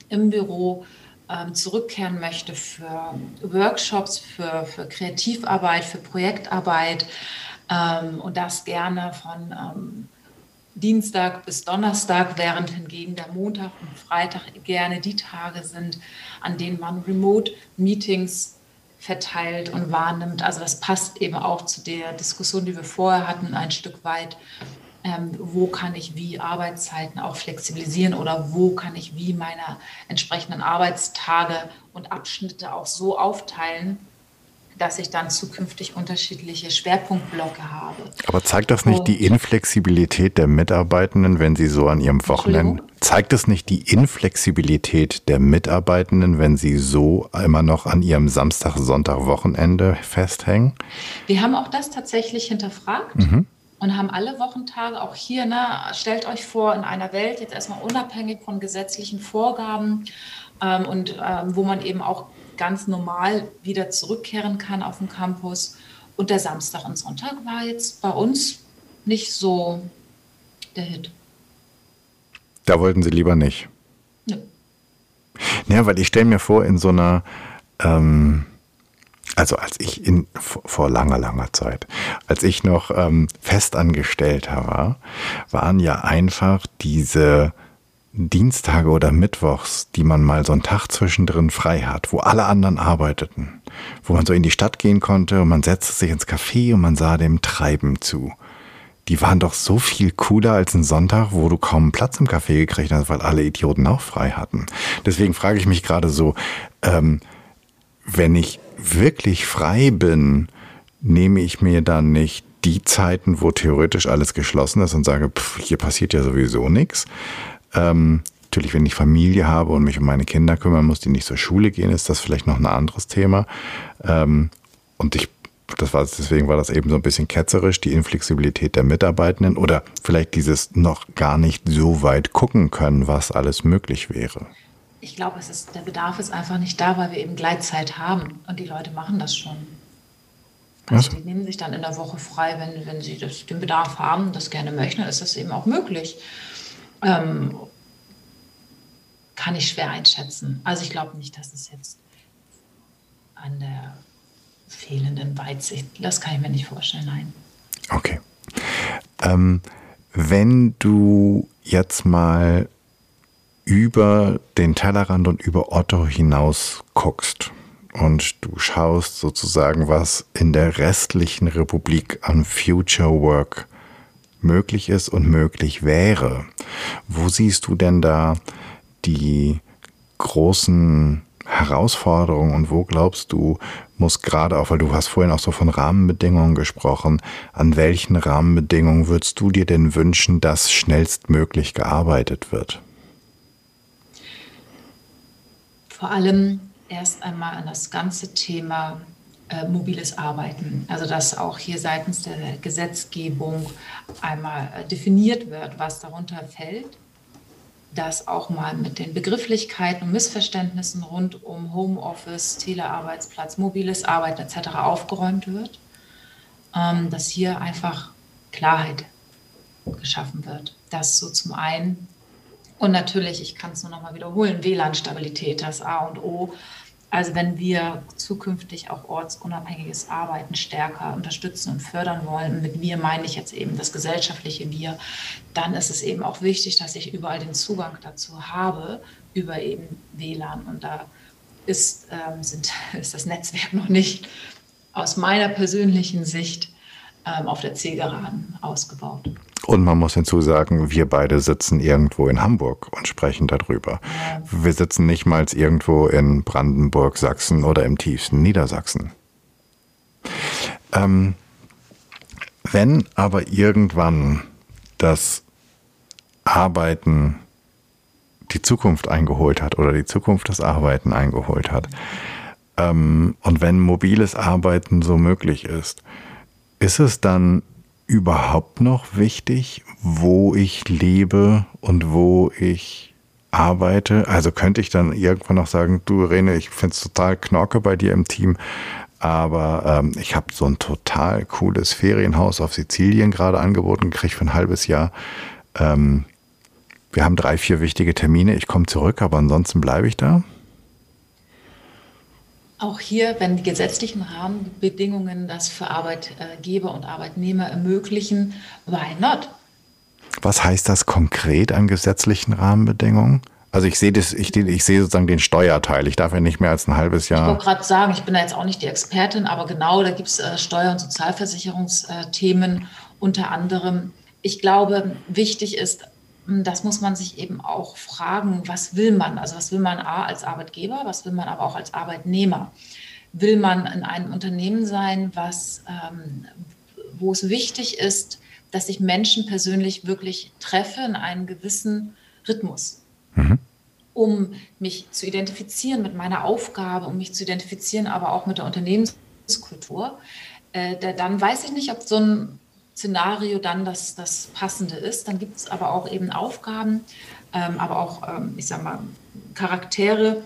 im Büro ähm, zurückkehren möchte für Workshops, für, für Kreativarbeit, für Projektarbeit ähm, und das gerne von ähm, Dienstag bis Donnerstag, während hingegen der Montag und Freitag gerne die Tage sind, an denen man Remote-Meetings verteilt und wahrnimmt. Also das passt eben auch zu der Diskussion, die wir vorher hatten, ein Stück weit ähm, wo kann ich wie Arbeitszeiten auch flexibilisieren oder wo kann ich wie meine entsprechenden Arbeitstage und Abschnitte auch so aufteilen, dass ich dann zukünftig unterschiedliche Schwerpunktblöcke habe. Aber zeigt das nicht und, die Inflexibilität der Mitarbeitenden, wenn sie so an ihrem Wochenende, zeigt es nicht die Inflexibilität der Mitarbeitenden, wenn sie so immer noch an ihrem Samstag, Sonntag, Wochenende festhängen? Wir haben auch das tatsächlich hinterfragt. Mhm und haben alle Wochentage, auch hier, ne, stellt euch vor, in einer Welt, jetzt erstmal unabhängig von gesetzlichen Vorgaben ähm, und ähm, wo man eben auch ganz normal wieder zurückkehren kann auf dem Campus. Und der Samstag und Sonntag war jetzt bei uns nicht so der Hit. Da wollten Sie lieber nicht. Ja. Ja, weil ich stelle mir vor, in so einer ähm, also als ich in, vor langer, langer Zeit, als ich noch ähm, Festangestellter war, waren ja einfach diese Dienstage oder Mittwochs, die man mal so einen Tag zwischendrin frei hat, wo alle anderen arbeiteten, wo man so in die Stadt gehen konnte und man setzte sich ins Café und man sah dem Treiben zu. Die waren doch so viel cooler als ein Sonntag, wo du kaum Platz im Café gekriegt hast, weil alle Idioten auch frei hatten. Deswegen frage ich mich gerade so, ähm, wenn ich wirklich frei bin, nehme ich mir dann nicht die Zeiten, wo theoretisch alles geschlossen ist und sage, pff, hier passiert ja sowieso nichts. Ähm, natürlich, wenn ich Familie habe und mich um meine Kinder kümmern muss, die nicht zur Schule gehen, ist das vielleicht noch ein anderes Thema. Ähm, und ich, das war, deswegen war das eben so ein bisschen ketzerisch, die Inflexibilität der Mitarbeitenden oder vielleicht dieses noch gar nicht so weit gucken können, was alles möglich wäre ich glaube, es ist, der Bedarf ist einfach nicht da, weil wir eben Gleitzeit haben und die Leute machen das schon. Also die nehmen sich dann in der Woche frei, wenn, wenn sie das, den Bedarf haben, das gerne möchten, ist das eben auch möglich. Ähm, kann ich schwer einschätzen. Also ich glaube nicht, dass es jetzt an der fehlenden Weitsicht, das kann ich mir nicht vorstellen, nein. Okay. Ähm, wenn du jetzt mal über den Tellerrand und über Otto hinaus guckst und du schaust sozusagen, was in der restlichen Republik an Future Work möglich ist und möglich wäre. Wo siehst du denn da die großen Herausforderungen und wo glaubst du, muss gerade auch, weil du hast vorhin auch so von Rahmenbedingungen gesprochen, an welchen Rahmenbedingungen würdest du dir denn wünschen, dass schnellstmöglich gearbeitet wird? Vor allem erst einmal an das ganze Thema äh, mobiles Arbeiten. Also dass auch hier seitens der Gesetzgebung einmal äh, definiert wird, was darunter fällt. Dass auch mal mit den Begrifflichkeiten und Missverständnissen rund um Homeoffice, Telearbeitsplatz, mobiles Arbeiten etc. aufgeräumt wird. Ähm, dass hier einfach Klarheit geschaffen wird. Das so zum einen und natürlich, ich kann es nur noch mal wiederholen, WLAN-Stabilität, das A und O. Also wenn wir zukünftig auch ortsunabhängiges Arbeiten stärker unterstützen und fördern wollen, mit wir meine ich jetzt eben das gesellschaftliche Wir, dann ist es eben auch wichtig, dass ich überall den Zugang dazu habe über eben WLAN. Und da ist, ähm, sind, ist das Netzwerk noch nicht aus meiner persönlichen Sicht auf der Zielgeraden ausgebaut. Und man muss hinzusagen, wir beide sitzen irgendwo in Hamburg und sprechen darüber. Ja. Wir sitzen nicht mal irgendwo in Brandenburg, Sachsen oder im tiefsten Niedersachsen. Ähm, wenn aber irgendwann das Arbeiten die Zukunft eingeholt hat oder die Zukunft das Arbeiten eingeholt hat, ähm, und wenn mobiles Arbeiten so möglich ist, ist es dann überhaupt noch wichtig, wo ich lebe und wo ich arbeite? Also könnte ich dann irgendwann noch sagen, du Rene, ich finde es total knorke bei dir im Team, aber ähm, ich habe so ein total cooles Ferienhaus auf Sizilien gerade angeboten, kriege für ein halbes Jahr. Ähm, wir haben drei, vier wichtige Termine, ich komme zurück, aber ansonsten bleibe ich da. Auch hier, wenn die gesetzlichen Rahmenbedingungen das für Arbeitgeber und Arbeitnehmer ermöglichen, why not? Was heißt das konkret an gesetzlichen Rahmenbedingungen? Also ich sehe das, ich, ich sehe sozusagen den Steuerteil. Ich darf ja nicht mehr als ein halbes Jahr. Ich wollte gerade sagen, ich bin da jetzt auch nicht die Expertin, aber genau, da gibt es äh, Steuer- und Sozialversicherungsthemen unter anderem. Ich glaube, wichtig ist das muss man sich eben auch fragen, was will man? Also was will man A als Arbeitgeber, was will man aber auch als Arbeitnehmer? Will man in einem Unternehmen sein, was, ähm, wo es wichtig ist, dass ich Menschen persönlich wirklich treffe in einem gewissen Rhythmus, mhm. um mich zu identifizieren mit meiner Aufgabe, um mich zu identifizieren, aber auch mit der Unternehmenskultur? Äh, dann weiß ich nicht, ob so ein Szenario dann das, das Passende ist. Dann gibt es aber auch eben Aufgaben, ähm, aber auch, ähm, ich sag mal, Charaktere,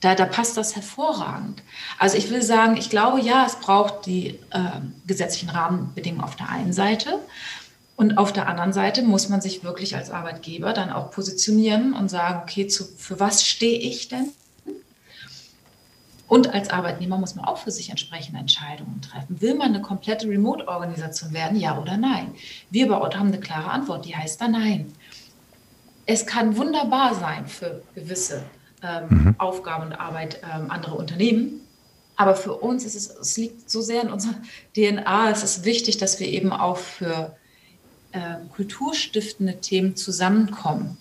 da, da passt das hervorragend. Also ich will sagen, ich glaube, ja, es braucht die äh, gesetzlichen Rahmenbedingungen auf der einen Seite. Und auf der anderen Seite muss man sich wirklich als Arbeitgeber dann auch positionieren und sagen, okay, zu, für was stehe ich denn? Und als Arbeitnehmer muss man auch für sich entsprechende Entscheidungen treffen. Will man eine komplette Remote-Organisation werden, ja oder nein? Wir bei Ott haben eine klare Antwort, die heißt da nein. Es kann wunderbar sein für gewisse ähm, mhm. Aufgaben und Arbeit ähm, anderer Unternehmen. Aber für uns ist es, es liegt so sehr in unserer DNA, es ist wichtig, dass wir eben auch für äh, kulturstiftende Themen zusammenkommen.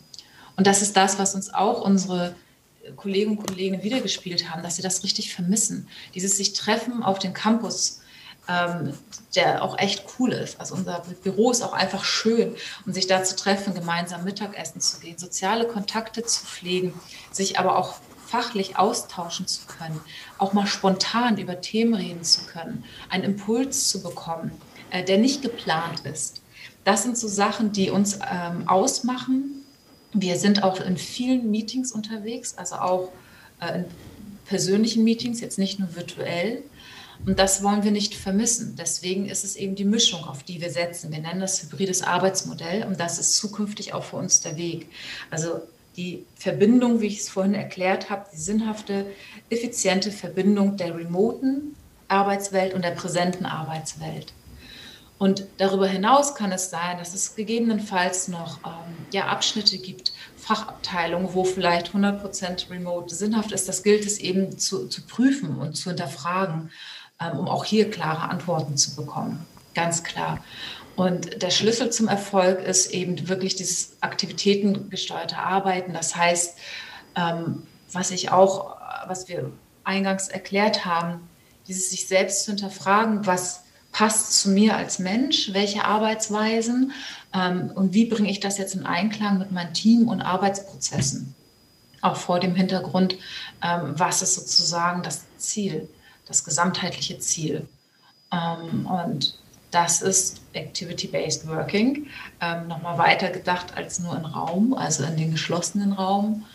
Und das ist das, was uns auch unsere Kollegen und Kolleginnen wiedergespielt haben, dass sie das richtig vermissen. Dieses sich treffen auf den Campus, ähm, der auch echt cool ist. Also unser Büro ist auch einfach schön und sich da zu treffen, gemeinsam Mittagessen zu gehen, soziale Kontakte zu pflegen, sich aber auch fachlich austauschen zu können, auch mal spontan über Themen reden zu können, einen Impuls zu bekommen, äh, der nicht geplant ist. Das sind so Sachen, die uns ähm, ausmachen wir sind auch in vielen Meetings unterwegs, also auch äh, in persönlichen Meetings, jetzt nicht nur virtuell. Und das wollen wir nicht vermissen. Deswegen ist es eben die Mischung, auf die wir setzen. Wir nennen das hybrides Arbeitsmodell und das ist zukünftig auch für uns der Weg. Also die Verbindung, wie ich es vorhin erklärt habe, die sinnhafte, effiziente Verbindung der remoten Arbeitswelt und der präsenten Arbeitswelt. Und darüber hinaus kann es sein, dass es gegebenenfalls noch ähm, ja, Abschnitte gibt, Fachabteilungen, wo vielleicht 100% remote sinnhaft ist. Das gilt es eben zu, zu prüfen und zu hinterfragen, ähm, um auch hier klare Antworten zu bekommen. Ganz klar. Und der Schlüssel zum Erfolg ist eben wirklich dieses aktivitätengesteuerte Arbeiten. Das heißt, ähm, was ich auch, was wir eingangs erklärt haben, dieses sich selbst zu hinterfragen, was passt zu mir als Mensch, welche Arbeitsweisen ähm, und wie bringe ich das jetzt in Einklang mit meinem Team und Arbeitsprozessen. Auch vor dem Hintergrund, ähm, was ist sozusagen das Ziel, das gesamtheitliche Ziel. Ähm, und das ist Activity-Based Working, ähm, nochmal weiter gedacht als nur in Raum, also in den geschlossenen Raum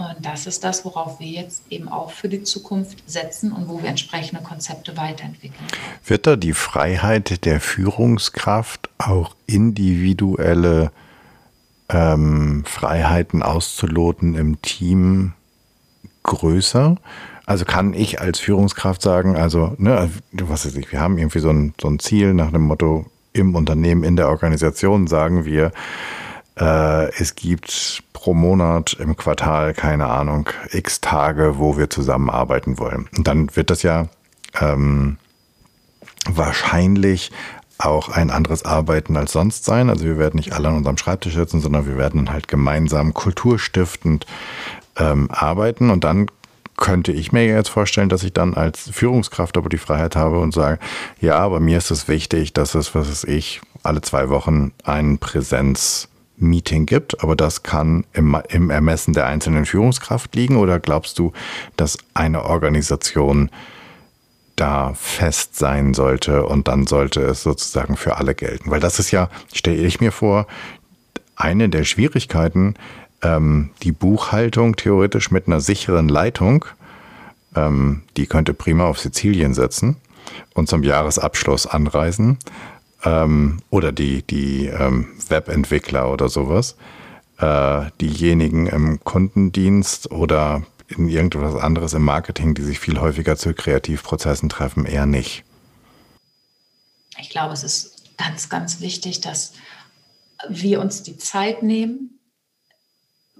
und das ist das, worauf wir jetzt eben auch für die Zukunft setzen und wo wir entsprechende Konzepte weiterentwickeln. Wird da die Freiheit der Führungskraft auch individuelle ähm, Freiheiten auszuloten im Team größer? Also kann ich als Führungskraft sagen, also, ne, was weiß ich, wir haben irgendwie so ein, so ein Ziel nach dem Motto, im Unternehmen, in der Organisation sagen wir, äh, es gibt pro Monat im Quartal, keine Ahnung, x Tage, wo wir zusammenarbeiten wollen. Und dann wird das ja ähm, wahrscheinlich auch ein anderes Arbeiten als sonst sein. Also wir werden nicht alle an unserem Schreibtisch sitzen, sondern wir werden halt gemeinsam kulturstiftend ähm, arbeiten und dann könnte ich mir jetzt vorstellen, dass ich dann als Führungskraft aber die Freiheit habe und sage, ja, aber mir ist es wichtig, dass es, was ist ich, alle zwei Wochen ein Präsenzmeeting gibt, aber das kann im, im Ermessen der einzelnen Führungskraft liegen oder glaubst du, dass eine Organisation da fest sein sollte und dann sollte es sozusagen für alle gelten. Weil das ist ja, stelle ich mir vor, eine der Schwierigkeiten, ähm, die Buchhaltung theoretisch mit einer sicheren Leitung, ähm, die könnte prima auf Sizilien setzen und zum Jahresabschluss anreisen. Ähm, oder die, die ähm, Webentwickler oder sowas. Äh, diejenigen im Kundendienst oder in irgendwas anderes im Marketing, die sich viel häufiger zu Kreativprozessen treffen, eher nicht. Ich glaube, es ist ganz, ganz wichtig, dass wir uns die Zeit nehmen.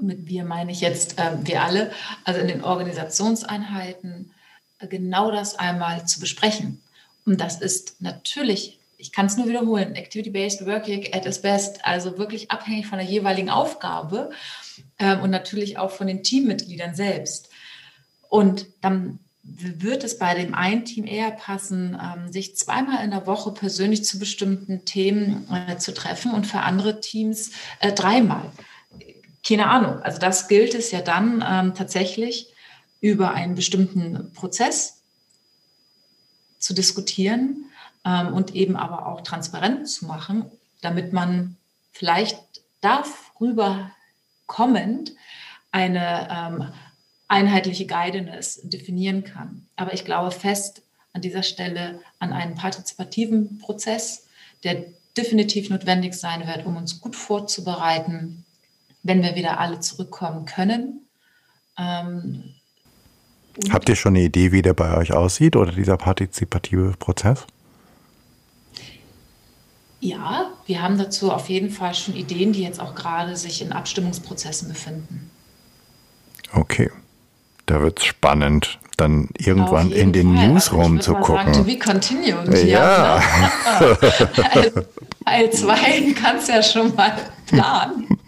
Mit wir meine ich jetzt äh, wir alle, also in den Organisationseinheiten äh, genau das einmal zu besprechen. Und das ist natürlich ich kann es nur wiederholen, Activity-Based Working at its best, also wirklich abhängig von der jeweiligen Aufgabe ähm, und natürlich auch von den Teammitgliedern selbst. Und dann wird es bei dem einen Team eher passen, ähm, sich zweimal in der Woche persönlich zu bestimmten Themen äh, zu treffen und für andere Teams äh, dreimal. Keine Ahnung. Also das gilt es ja dann ähm, tatsächlich über einen bestimmten Prozess zu diskutieren ähm, und eben aber auch transparent zu machen, damit man vielleicht darüber kommend eine ähm, einheitliche Guidance definieren kann. Aber ich glaube fest an dieser Stelle an einen partizipativen Prozess, der definitiv notwendig sein wird, um uns gut vorzubereiten, wenn wir wieder alle zurückkommen können. Ähm, Habt ihr schon eine Idee, wie der bei euch aussieht oder dieser partizipative Prozess? Ja, wir haben dazu auf jeden Fall schon Ideen, die jetzt auch gerade sich in Abstimmungsprozessen befinden. Okay. Da wird es spannend, dann irgendwann in den Fall. Newsroom also zu gucken. Sagen, to be continued. Ja. ja. Teil 2 kannst ja schon mal planen.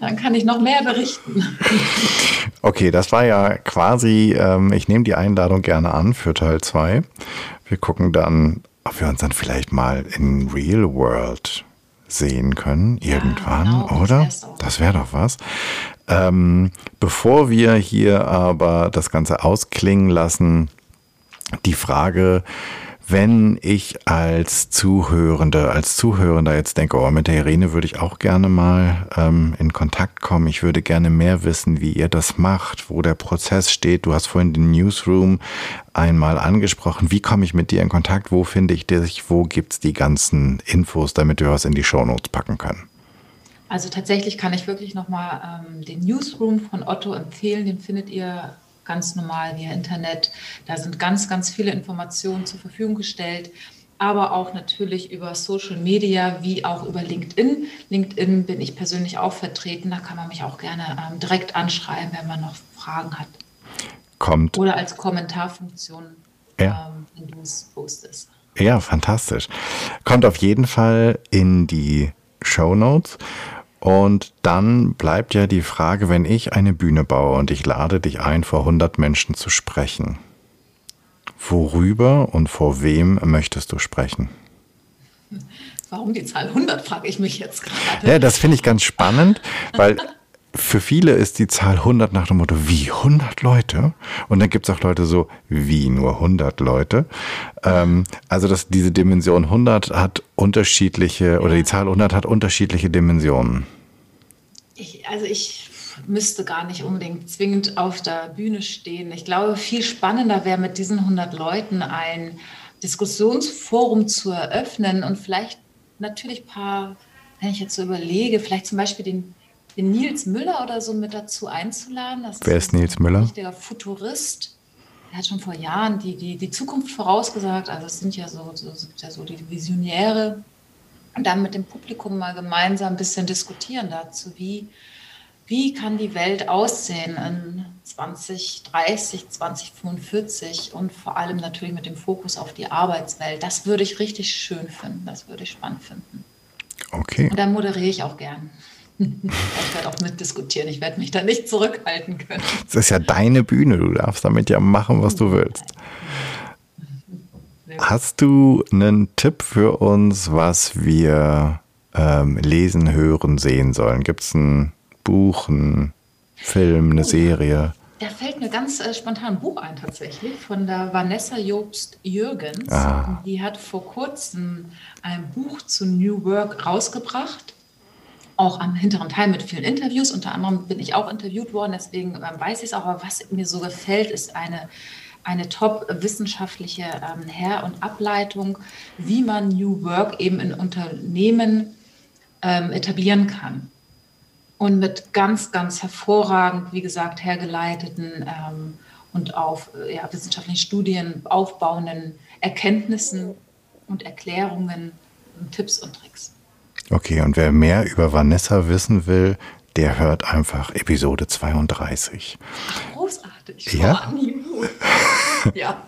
Dann kann ich noch mehr berichten. Okay, das war ja quasi, ähm, ich nehme die Einladung gerne an für Teil 2. Wir gucken dann ob wir uns dann vielleicht mal in Real World sehen können, irgendwann, ja, genau, oder? Das wäre doch was. Ähm, bevor wir hier aber das Ganze ausklingen lassen, die Frage, wenn ich als Zuhörende, als Zuhörender jetzt denke, oh, mit der Irene würde ich auch gerne mal ähm, in Kontakt kommen. Ich würde gerne mehr wissen, wie ihr das macht, wo der Prozess steht. Du hast vorhin den Newsroom einmal angesprochen. Wie komme ich mit dir in Kontakt? Wo finde ich dich? Wo gibt es die ganzen Infos, damit wir was in die Shownotes packen können? Also tatsächlich kann ich wirklich nochmal ähm, den Newsroom von Otto empfehlen. Den findet ihr ganz normal via Internet. Da sind ganz, ganz viele Informationen zur Verfügung gestellt, aber auch natürlich über Social Media wie auch über LinkedIn. LinkedIn bin ich persönlich auch vertreten. Da kann man mich auch gerne ähm, direkt anschreiben, wenn man noch Fragen hat. Kommt. Oder als Kommentarfunktion, ja. ähm, wenn du es postest. Ja, fantastisch. Kommt auf jeden Fall in die Show Notes. Und dann bleibt ja die Frage, wenn ich eine Bühne baue und ich lade dich ein, vor 100 Menschen zu sprechen, worüber und vor wem möchtest du sprechen? Warum die Zahl 100, frage ich mich jetzt gerade. Ja, das finde ich ganz spannend, weil für viele ist die Zahl 100 nach dem Motto, wie 100 Leute? Und dann gibt es auch Leute so, wie nur 100 Leute. Ähm, also dass diese Dimension 100 hat unterschiedliche, oder die Zahl 100 hat unterschiedliche Dimensionen. Ich, also ich müsste gar nicht unbedingt zwingend auf der Bühne stehen. Ich glaube, viel spannender wäre mit diesen 100 Leuten ein Diskussionsforum zu eröffnen und vielleicht natürlich ein paar, wenn ich jetzt so überlege, vielleicht zum Beispiel den, den Nils Müller oder so mit dazu einzuladen. Das Wer ist, ist Nils Müller? Richtiger Futurist. der hat schon vor Jahren die, die, die Zukunft vorausgesagt. Also es sind ja so, so, sind ja so die Visionäre. Und dann mit dem Publikum mal gemeinsam ein bisschen diskutieren dazu, wie, wie kann die Welt aussehen in 2030, 2045 und vor allem natürlich mit dem Fokus auf die Arbeitswelt. Das würde ich richtig schön finden, das würde ich spannend finden. Okay. Und dann moderiere ich auch gern. Ich werde auch mitdiskutieren. Ich werde mich da nicht zurückhalten können. Es ist ja deine Bühne. Du darfst damit ja machen, was du willst. Hast du einen Tipp für uns, was wir ähm, lesen, hören, sehen sollen? Gibt es ein Buch, ein Film, eine oh, Serie? Da fällt mir ganz äh, spontan ein Buch ein tatsächlich von der Vanessa Jobst Jürgens. Ah. Die hat vor kurzem ein Buch zu New Work rausgebracht auch am hinteren Teil mit vielen Interviews. Unter anderem bin ich auch interviewt worden, deswegen ähm, weiß ich es auch. Aber was mir so gefällt, ist eine, eine top wissenschaftliche ähm, Her- und Ableitung, wie man New Work eben in Unternehmen ähm, etablieren kann. Und mit ganz, ganz hervorragend, wie gesagt, hergeleiteten ähm, und auf ja, wissenschaftlichen Studien aufbauenden Erkenntnissen und Erklärungen, Tipps und Tricks. Okay, und wer mehr über Vanessa wissen will, der hört einfach Episode 32. Großartig. Ja. ja.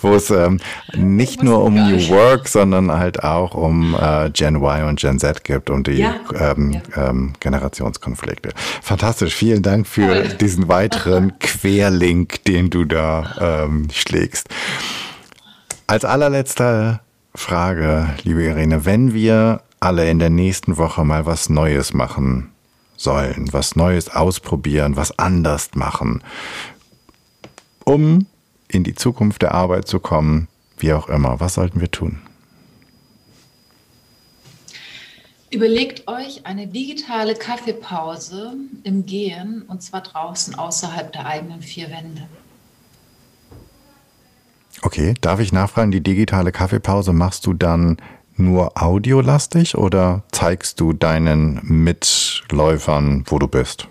Wo es ähm, nicht nur um New Work, sondern halt auch um äh, Gen Y und Gen Z gibt und die ja. Ähm, ja. Ähm, Generationskonflikte. Fantastisch. Vielen Dank für diesen weiteren Querlink, den du da ähm, schlägst. Als allerletzte Frage, liebe Irene, wenn wir alle in der nächsten Woche mal was Neues machen sollen, was Neues ausprobieren, was anders machen, um in die Zukunft der Arbeit zu kommen, wie auch immer. Was sollten wir tun? Überlegt euch eine digitale Kaffeepause im Gehen und zwar draußen außerhalb der eigenen vier Wände. Okay, darf ich nachfragen, die digitale Kaffeepause machst du dann nur audiolastig oder zeigst du deinen Mitläufern, wo du bist?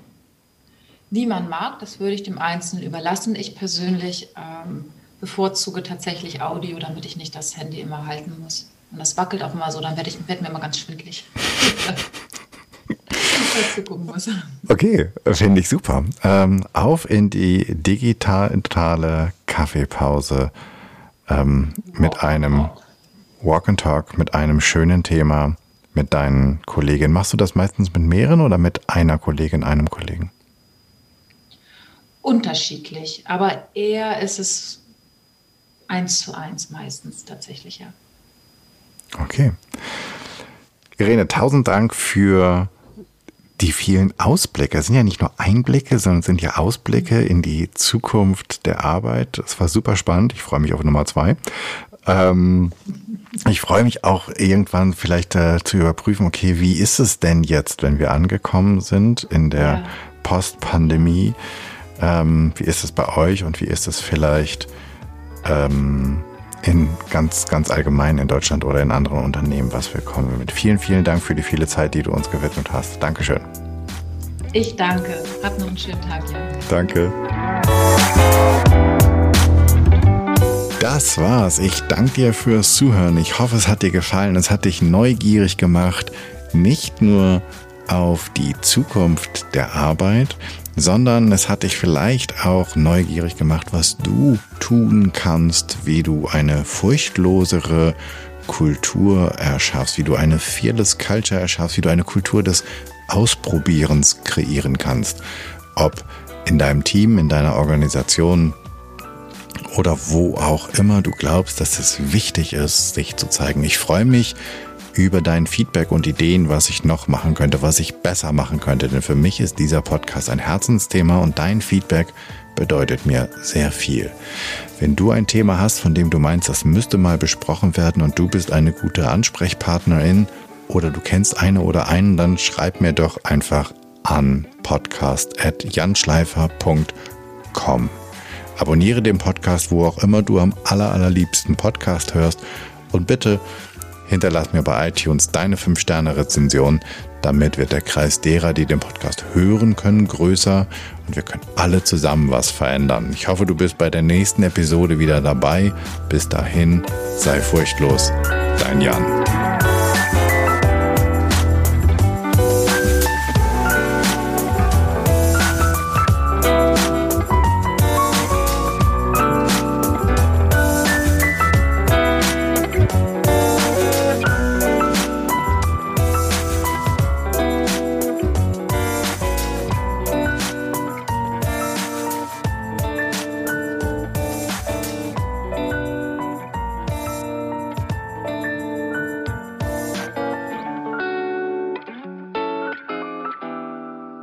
Wie man mag, das würde ich dem Einzelnen überlassen. Ich persönlich ähm, bevorzuge tatsächlich Audio, damit ich nicht das Handy immer halten muss. Und das wackelt auch immer so, dann werde ich werd mir immer ganz schwindlig. Okay, finde ich super. Ähm, auf in die digitale Kaffeepause ähm, mit einem Walk and Talk mit einem schönen Thema mit deinen Kolleginnen. Machst du das meistens mit mehreren oder mit einer Kollegin, einem Kollegen? Unterschiedlich, aber eher ist es eins zu eins meistens tatsächlich, ja. Okay. Irene, tausend Dank für die vielen Ausblicke. Es sind ja nicht nur Einblicke, sondern es sind ja Ausblicke in die Zukunft der Arbeit. Es war super spannend. Ich freue mich auf Nummer zwei. Ähm, ich freue mich auch irgendwann vielleicht äh, zu überprüfen, okay, wie ist es denn jetzt, wenn wir angekommen sind in der ja. Post-Pandemie? Ähm, wie ist es bei euch und wie ist es vielleicht ähm, in ganz, ganz allgemein in Deutschland oder in anderen Unternehmen, was wir kommen mit. Vielen, vielen Dank für die viele Zeit, die du uns gewidmet hast. Dankeschön. Ich danke. Hab noch einen schönen Tag, Jan. Danke. Das war's. Ich danke dir fürs Zuhören. Ich hoffe, es hat dir gefallen. Es hat dich neugierig gemacht, nicht nur auf die Zukunft der Arbeit, sondern es hat dich vielleicht auch neugierig gemacht, was du tun kannst, wie du eine furchtlosere Kultur erschaffst, wie du eine Fearless Culture erschaffst, wie du eine Kultur des Ausprobierens kreieren kannst. Ob in deinem Team, in deiner Organisation, oder wo auch immer du glaubst, dass es wichtig ist, sich zu zeigen. Ich freue mich über dein Feedback und Ideen, was ich noch machen könnte, was ich besser machen könnte. Denn für mich ist dieser Podcast ein Herzensthema und dein Feedback bedeutet mir sehr viel. Wenn du ein Thema hast, von dem du meinst, das müsste mal besprochen werden und du bist eine gute Ansprechpartnerin oder du kennst eine oder einen, dann schreib mir doch einfach an podcast.janschleifer.com. Abonniere den Podcast, wo auch immer du am aller, allerliebsten Podcast hörst. Und bitte Hinterlass mir bei iTunes deine 5-Sterne-Rezension. Damit wird der Kreis derer, die den Podcast hören können, größer und wir können alle zusammen was verändern. Ich hoffe, du bist bei der nächsten Episode wieder dabei. Bis dahin, sei furchtlos. Dein Jan.